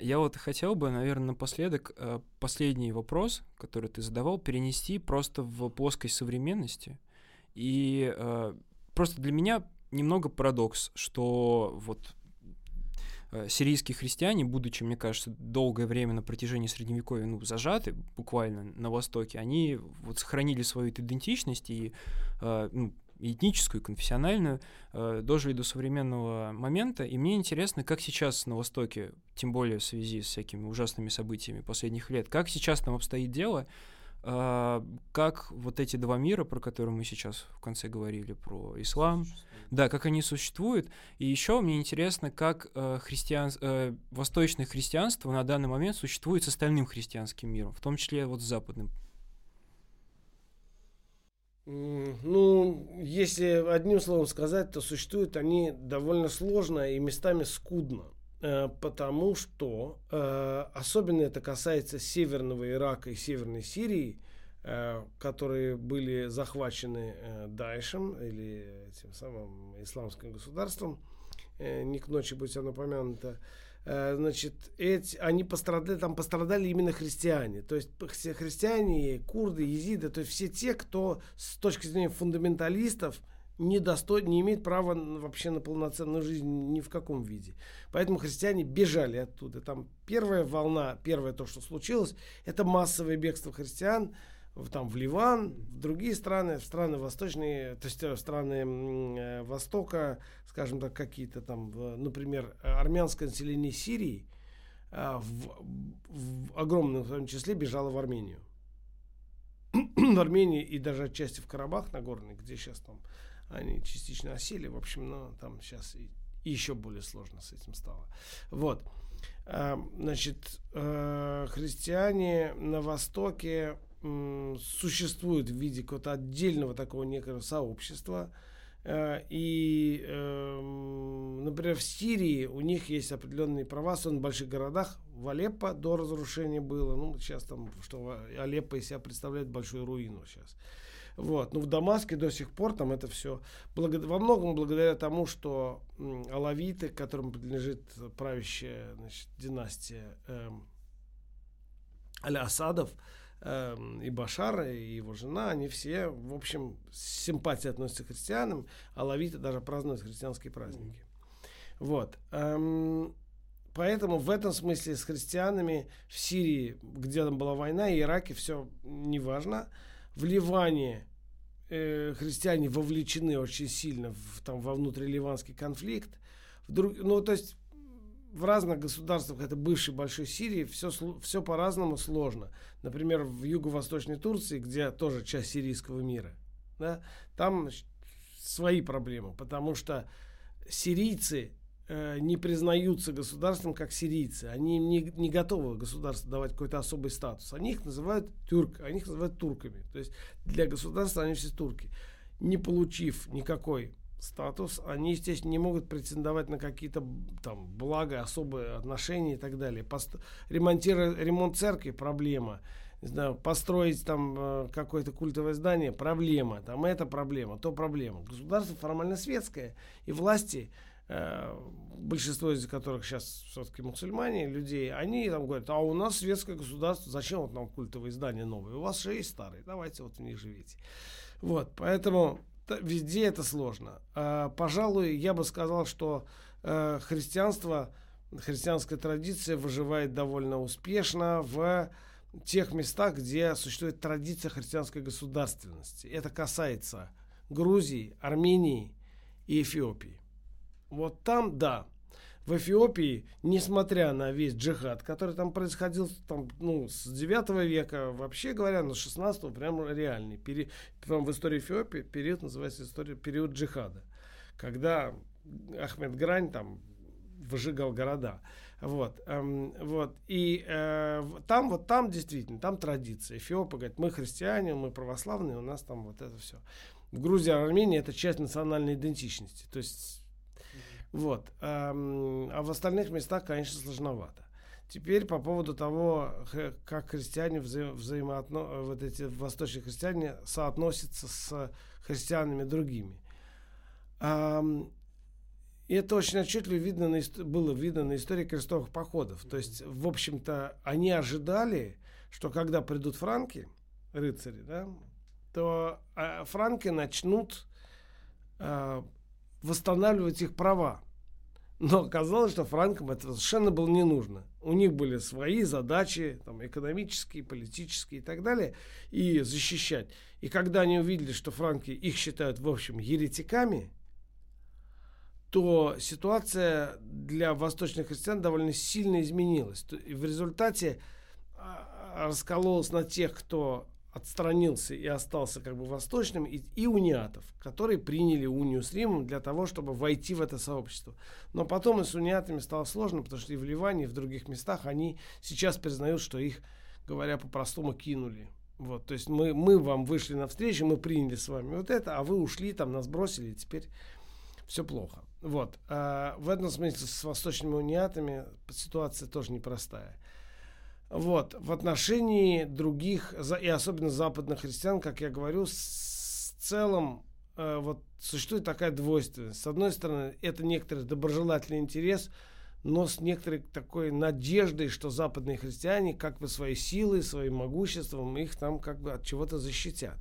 Я вот хотел бы, наверное, напоследок э, последний вопрос, который ты задавал, перенести просто в плоскость современности. И э, просто для меня немного парадокс, что вот э, сирийские христиане, будучи, мне кажется, долгое время на протяжении Средневековья ну, зажаты буквально на Востоке, они вот сохранили свою идентичность и ну, этническую, конфессиональную, э, дожили до современного момента. И мне интересно, как сейчас на Востоке, тем более в связи с всякими ужасными событиями последних лет, как сейчас там обстоит дело, а, как вот эти два мира, про которые мы сейчас в конце говорили, про ислам, да, как они существуют. И еще мне интересно, как э, христиан, э, восточное христианство на данный момент существует с остальным христианским миром, в том числе вот с западным.
Ну, если одним словом сказать, то существуют они довольно сложно и местами скудно. Э, потому что э, особенно это касается северного Ирака и северной Сирии, э, которые были захвачены Даишем или тем самым исламским государством, не к ночи будь оно помянуто, значит, эти, они пострадали, там пострадали именно христиане. То есть все христиане, курды, езиды, то есть все те, кто с точки зрения фундаменталистов – не, достой, не имеет права вообще на полноценную жизнь ни в каком виде. Поэтому христиане бежали оттуда. Там первая волна, первое то, что случилось, это массовое бегство христиан в, там, в Ливан, в другие страны, в страны восточные, то есть в страны э, Востока, скажем так, какие-то там, например, армянское население Сирии э, в, в огромном в том числе бежало в Армению. в Армении и даже отчасти в Карабах Нагорный, где сейчас там они частично осели, в общем, но там сейчас и, и еще более сложно с этим стало. Вот. А, значит, э, христиане на Востоке существуют в виде какого-то отдельного такого некого сообщества. Э, и, эм, например, в Сирии у них есть определенные права, особенно в больших городах. В Алеппо до разрушения было. Ну, сейчас там, что Алеппо из себя представляет большую руину сейчас. Вот. Но в Дамаске до сих пор там это все во многом благодаря тому, что алавиты, которым принадлежит правящая значит, династия эм, Аля-Асадов, эм, и Башара, и его жена, они все, в общем, с симпатией относятся к христианам, а лавиты даже празднуют христианские праздники. Вот. Эм, поэтому в этом смысле с христианами в Сирии, где там была война, и Ираке все неважно. В Ливане э, христиане вовлечены очень сильно в, там, во внутриливанский конфликт. В друг, ну, то есть в разных государствах, это бывшей Большой Сирии, все, все по-разному сложно. Например, в юго-восточной Турции, где тоже часть сирийского мира, да, там свои проблемы, потому что сирийцы Э, не признаются государством как сирийцы. Они не, не готовы государству давать какой-то особый статус. Они их называют тюрк, они их называют турками. То есть для государства они все турки. Не получив никакой статус, они, естественно, не могут претендовать на какие-то там блага, особые отношения и так далее. Пост... Ремонтировать, ремонт церкви – проблема. Не знаю, построить там э, какое-то культовое здание – проблема. Там это проблема, то проблема. Государство формально светское, и власти – Э, большинство из которых сейчас все-таки мусульмане, людей, они там говорят, а у нас светское государство, зачем вот нам культовые издания новые? У вас же есть старые, давайте вот в них живите. Вот, поэтому везде это сложно. А, пожалуй, я бы сказал, что э, христианство, христианская традиция выживает довольно успешно в тех местах, где существует традиция христианской государственности. Это касается Грузии, Армении и Эфиопии. Вот там, да, в Эфиопии, несмотря на весь джихад, который там происходил там, ну, с 9 века, вообще говоря, на 16 прям реальный. Пери, прям в истории Эфиопии период называется история, период джихада. Когда Ахмед Грань там выжигал города. Вот, эм, вот. И э, там, вот там действительно, там традиция. Эфиопы говорят, мы христиане, мы православные, у нас там вот это все. В Грузии, Армении это часть национальной идентичности. То есть вот. А в остальных местах, конечно, сложновато. Теперь по поводу того, как христиане вза взаимоотно... вот эти восточные христиане соотносятся с христианами другими. И это очень отчетливо видно на, было видно на истории крестовых походов. То есть, в общем-то, они ожидали, что когда придут франки, рыцари, да, то а, франки начнут а, восстанавливать их права. Но оказалось, что франкам это совершенно было не нужно. У них были свои задачи, там, экономические, политические и так далее, и защищать. И когда они увидели, что франки их считают, в общем, еретиками, то ситуация для восточных христиан довольно сильно изменилась. И в результате а, раскололась на тех, кто отстранился и остался как бы восточным, и, и униатов, которые приняли унию с Римом для того, чтобы войти в это сообщество. Но потом и с униатами стало сложно, потому что и в Ливане, и в других местах они сейчас признают, что их, говоря по-простому, кинули. Вот, то есть мы, мы вам вышли навстречу, мы приняли с вами вот это, а вы ушли, там нас бросили, и теперь все плохо. Вот. А в этом смысле с восточными униатами ситуация тоже непростая. Вот. В отношении других, и особенно западных христиан, как я говорю, с целом э, вот существует такая двойственность. С одной стороны, это некоторый доброжелательный интерес, но с некоторой такой надеждой, что западные христиане как бы своей силой, своим могуществом их там как бы от чего-то защитят.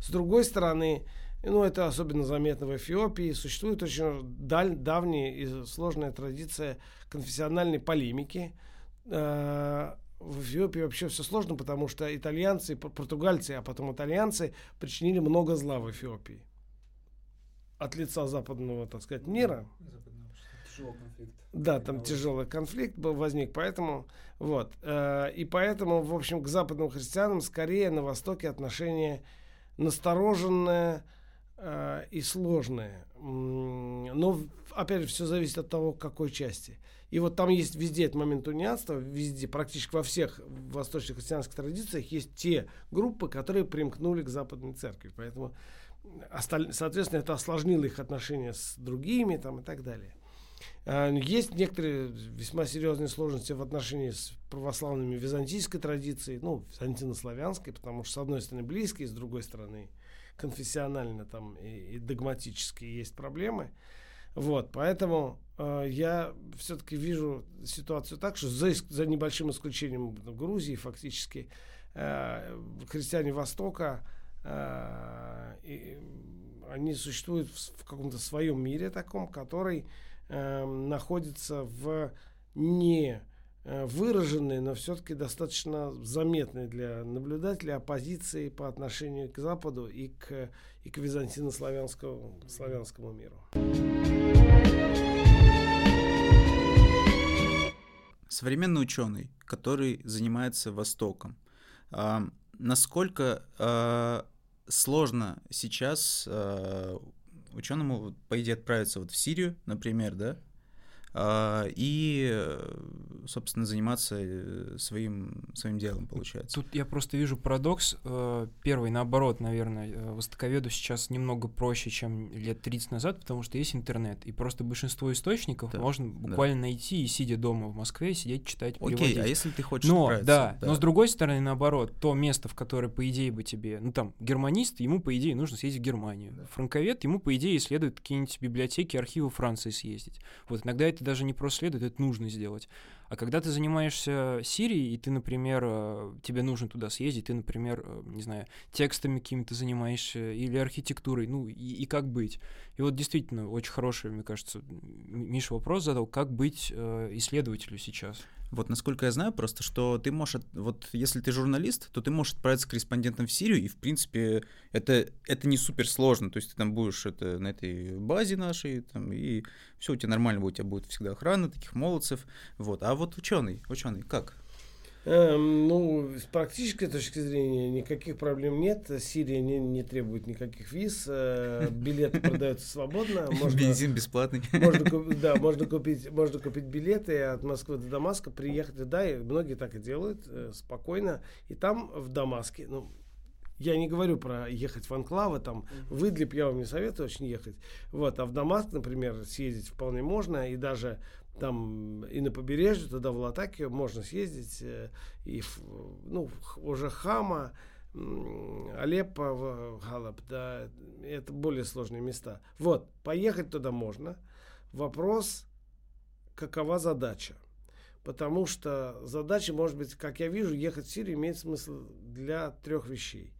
С другой стороны, ну, это особенно заметно в Эфиопии. Существует очень даль, давняя и сложная традиция конфессиональной полемики. Э, в Эфиопии вообще все сложно, потому что итальянцы, португальцы, а потом итальянцы причинили много зла в Эфиопии. От лица западного, так сказать, мира. Да, там тяжелый конфликт был, возник, поэтому вот. Э, и поэтому, в общем, к западным христианам скорее на Востоке отношение настороженное, э, и сложные. Но, опять же, все зависит от того, какой части. И вот там есть везде этот момент униатства, везде, практически во всех восточных христианских традициях есть те группы, которые примкнули к западной церкви. Поэтому, соответственно, это осложнило их отношения с другими там, и так далее. А, есть некоторые весьма серьезные сложности в отношении с православными византийской традицией, ну, византино-славянской, потому что, с одной стороны, близкие, с другой стороны, конфессионально там и, и догматически есть проблемы. Вот, поэтому э, я все-таки вижу ситуацию так, что за, за небольшим исключением Грузии фактически э, христиане Востока э, и, они существуют в, в каком-то своем мире таком, который э, находится в не Э, выраженные, но все-таки достаточно заметные для наблюдателя оппозиции по отношению к Западу и к, и к византино-славянскому славянскому миру.
Современный ученый, который занимается Востоком, э, насколько э, сложно сейчас э, ученому, по идее, отправиться вот в Сирию, например, да, а, и, собственно, заниматься э, своим, своим делом, получается.
Тут я просто вижу парадокс. Э, первый, наоборот, наверное, э, востоковеду сейчас немного проще, чем лет 30 назад, потому что есть интернет, и просто большинство источников да, можно буквально да. найти и, сидя дома в Москве, сидеть, читать,
Окей, переводить. а если ты хочешь
но, да, да, но с другой стороны, наоборот, то место, в которое, по идее, бы тебе, ну там, германист, ему, по идее, нужно съездить в Германию. Да. Франковед, ему, по идее, следует какие-нибудь библиотеки, архивы Франции съездить. Вот иногда это даже не просто следует, это нужно сделать. А когда ты занимаешься Сирией, и ты, например, э, тебе нужно туда съездить, ты, например, э, не знаю, текстами какими-то занимаешься или архитектурой, ну и, и как быть? И вот действительно очень хороший, мне кажется, Миша вопрос задал, как быть э, исследователю сейчас?
Вот насколько я знаю, просто что ты можешь, вот если ты журналист, то ты можешь отправиться корреспондентом в Сирию, и в принципе это, это не супер сложно. То есть ты там будешь это, на этой базе нашей, там, и все у тебя нормально будет, у тебя будет всегда охрана таких молодцев. Вот. А вот ученый, ученый, как?
Эм, ну, с практической точки зрения никаких проблем нет. Сирия не, не требует никаких виз. Э, билеты продаются свободно.
Можно, Бензин бесплатный.
Можно, да, можно купить, можно купить билеты от Москвы до Дамаска, приехать туда, и многие так и делают, э, спокойно. И там, в Дамаске, ну, я не говорю про ехать в анклавы, там, в Идлиб я вам не советую очень ехать. Вот, а в Дамаск, например, съездить вполне можно, и даже там и на побережье, туда в Латакию можно съездить, э, и ну, уже Хама, Алеппо, Халаб, да, это более сложные места. Вот, поехать туда можно. Вопрос, какова задача? Потому что задача, может быть, как я вижу, ехать в Сирию имеет смысл для трех вещей.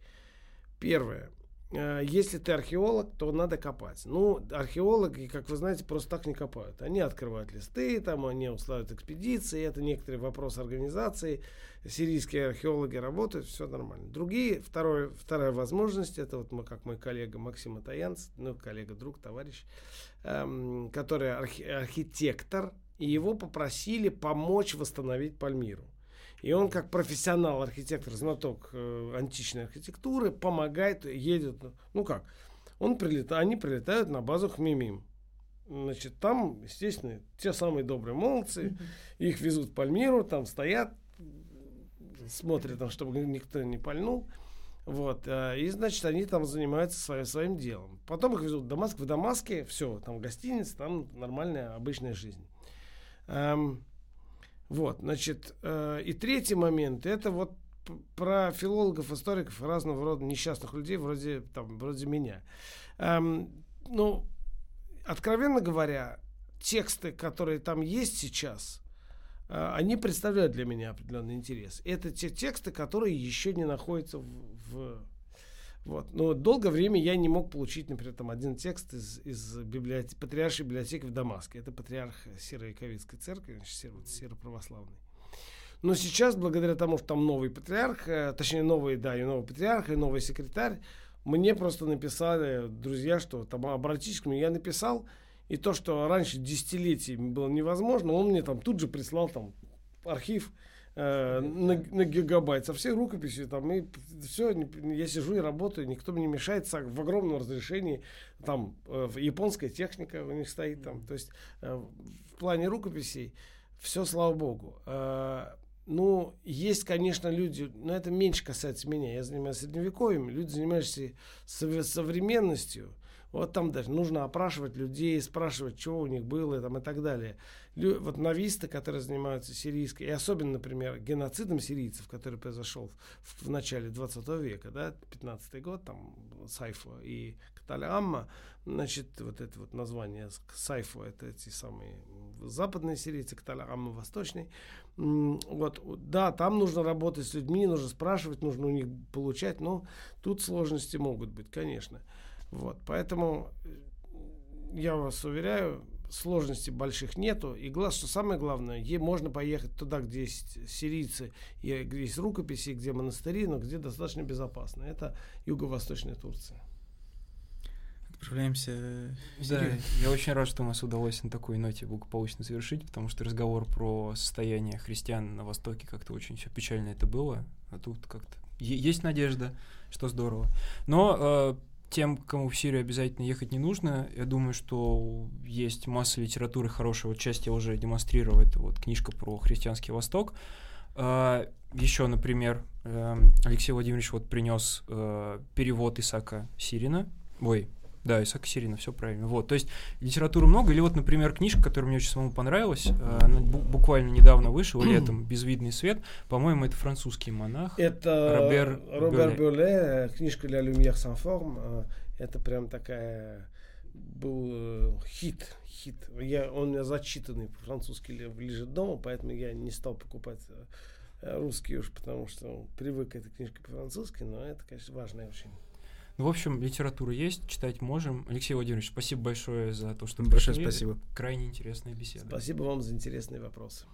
Первое. Э, если ты археолог, то надо копать. Ну, археологи, как вы знаете, просто так не копают. Они открывают листы, там они устраивают экспедиции, это некоторый вопрос организации. Сирийские археологи работают, все нормально. Другие, второе, вторая возможность, это вот мы, как мой коллега Максим Атаянц, ну, коллега, друг, товарищ, эм, который архи- архитектор, и его попросили помочь восстановить Пальмиру. И он, как профессионал, архитектор, знаток э, античной архитектуры, помогает, едет. Ну как? Он прилетает, они прилетают на базу Хмимим. Значит, там, естественно, те самые добрые молодцы, их везут в Пальмиру, там стоят, смотрят, там, чтобы никто не пальнул. Вот, э, и, значит, они там занимаются своим, своим делом. Потом их везут в Дамаск. В Дамаске все, там гостиница, там нормальная обычная жизнь. Эм, вот, значит, э, и третий момент, это вот про филологов, историков, разного рода несчастных людей, вроде, там, вроде меня. Эм, ну, откровенно говоря, тексты, которые там есть сейчас, э, они представляют для меня определенный интерес. Это те тексты, которые еще не находятся в, в вот. Но долгое время я не мог получить, например, там один текст из, из библиотеки, патриаршей библиотеки в Дамаске. Это патриарх Серо-Яковицкой церкви, значит, серо, серо-православный. Но сейчас, благодаря тому, что там новый патриарх, э, точнее, новый, да, и новый патриарх, и новый секретарь, мне просто написали друзья, что там обратитесь к мне. Я написал, и то, что раньше десятилетиями было невозможно, он мне там тут же прислал там архив э, на, на гигабайт со всей рукописью там и все я сижу и работаю никто мне не мешает в огромном разрешении там э, японская техника у них стоит там то есть э, в плане рукописей все слава богу э, ну, есть, конечно, люди, но это меньше касается меня. Я занимаюсь средневековьем, люди занимаются современностью. Вот там даже нужно опрашивать людей, спрашивать, что у них было там, и так далее. Лю, вот новисты, которые занимаются сирийской, и особенно, например, геноцидом сирийцев, который произошел в, в начале 20 века, да, 15 год, там, Сайфо и Каталя Амма, значит, вот это вот название Сайфо, это эти самые западные сирийцы, Каталя Амма восточный, вот, да, там нужно работать с людьми, нужно спрашивать, нужно у них получать, но тут сложности могут быть, конечно. Вот, поэтому э, я вас уверяю, сложностей больших нету. И глаз, что самое главное, е, можно поехать туда, где есть сирийцы, и где есть рукописи, где монастыри, но где достаточно безопасно. Это юго-восточная Турция.
Отправляемся
в Да, я очень рад, что у нас удалось на такой ноте благополучно завершить, потому что разговор про состояние христиан на Востоке как-то очень все печально это было, а тут как-то есть надежда, что здорово. Но э, тем, кому в Сирию обязательно ехать не нужно, я думаю, что есть масса литературы хорошей. Вот часть я уже демонстрировал, это вот книжка про христианский Восток. Э, еще, например, э, Алексей Владимирович вот принес э, перевод Исака Сирина, ой, да, Исаак Сирина, все правильно. Вот, то есть литературы много. Или вот, например, книжка, которая мне очень самому понравилась, э, она буквально недавно вышла, летом, «Безвидный свет». По-моему, это французский монах.
Это Робер, Робер Бюле, э, книжка «Ля люмьер сан форм». Это прям такая был э, хит, хит. Я, он у меня зачитанный по-французски лежит дома, поэтому я не стал покупать русский уж, потому что привык к этой книжке по-французски, но это, конечно, важная очень
ну, в общем, литература есть, читать можем. Алексей Владимирович, спасибо большое за то, что
Большое пришли. спасибо.
Крайне интересная беседа.
Спасибо вам за интересные вопросы.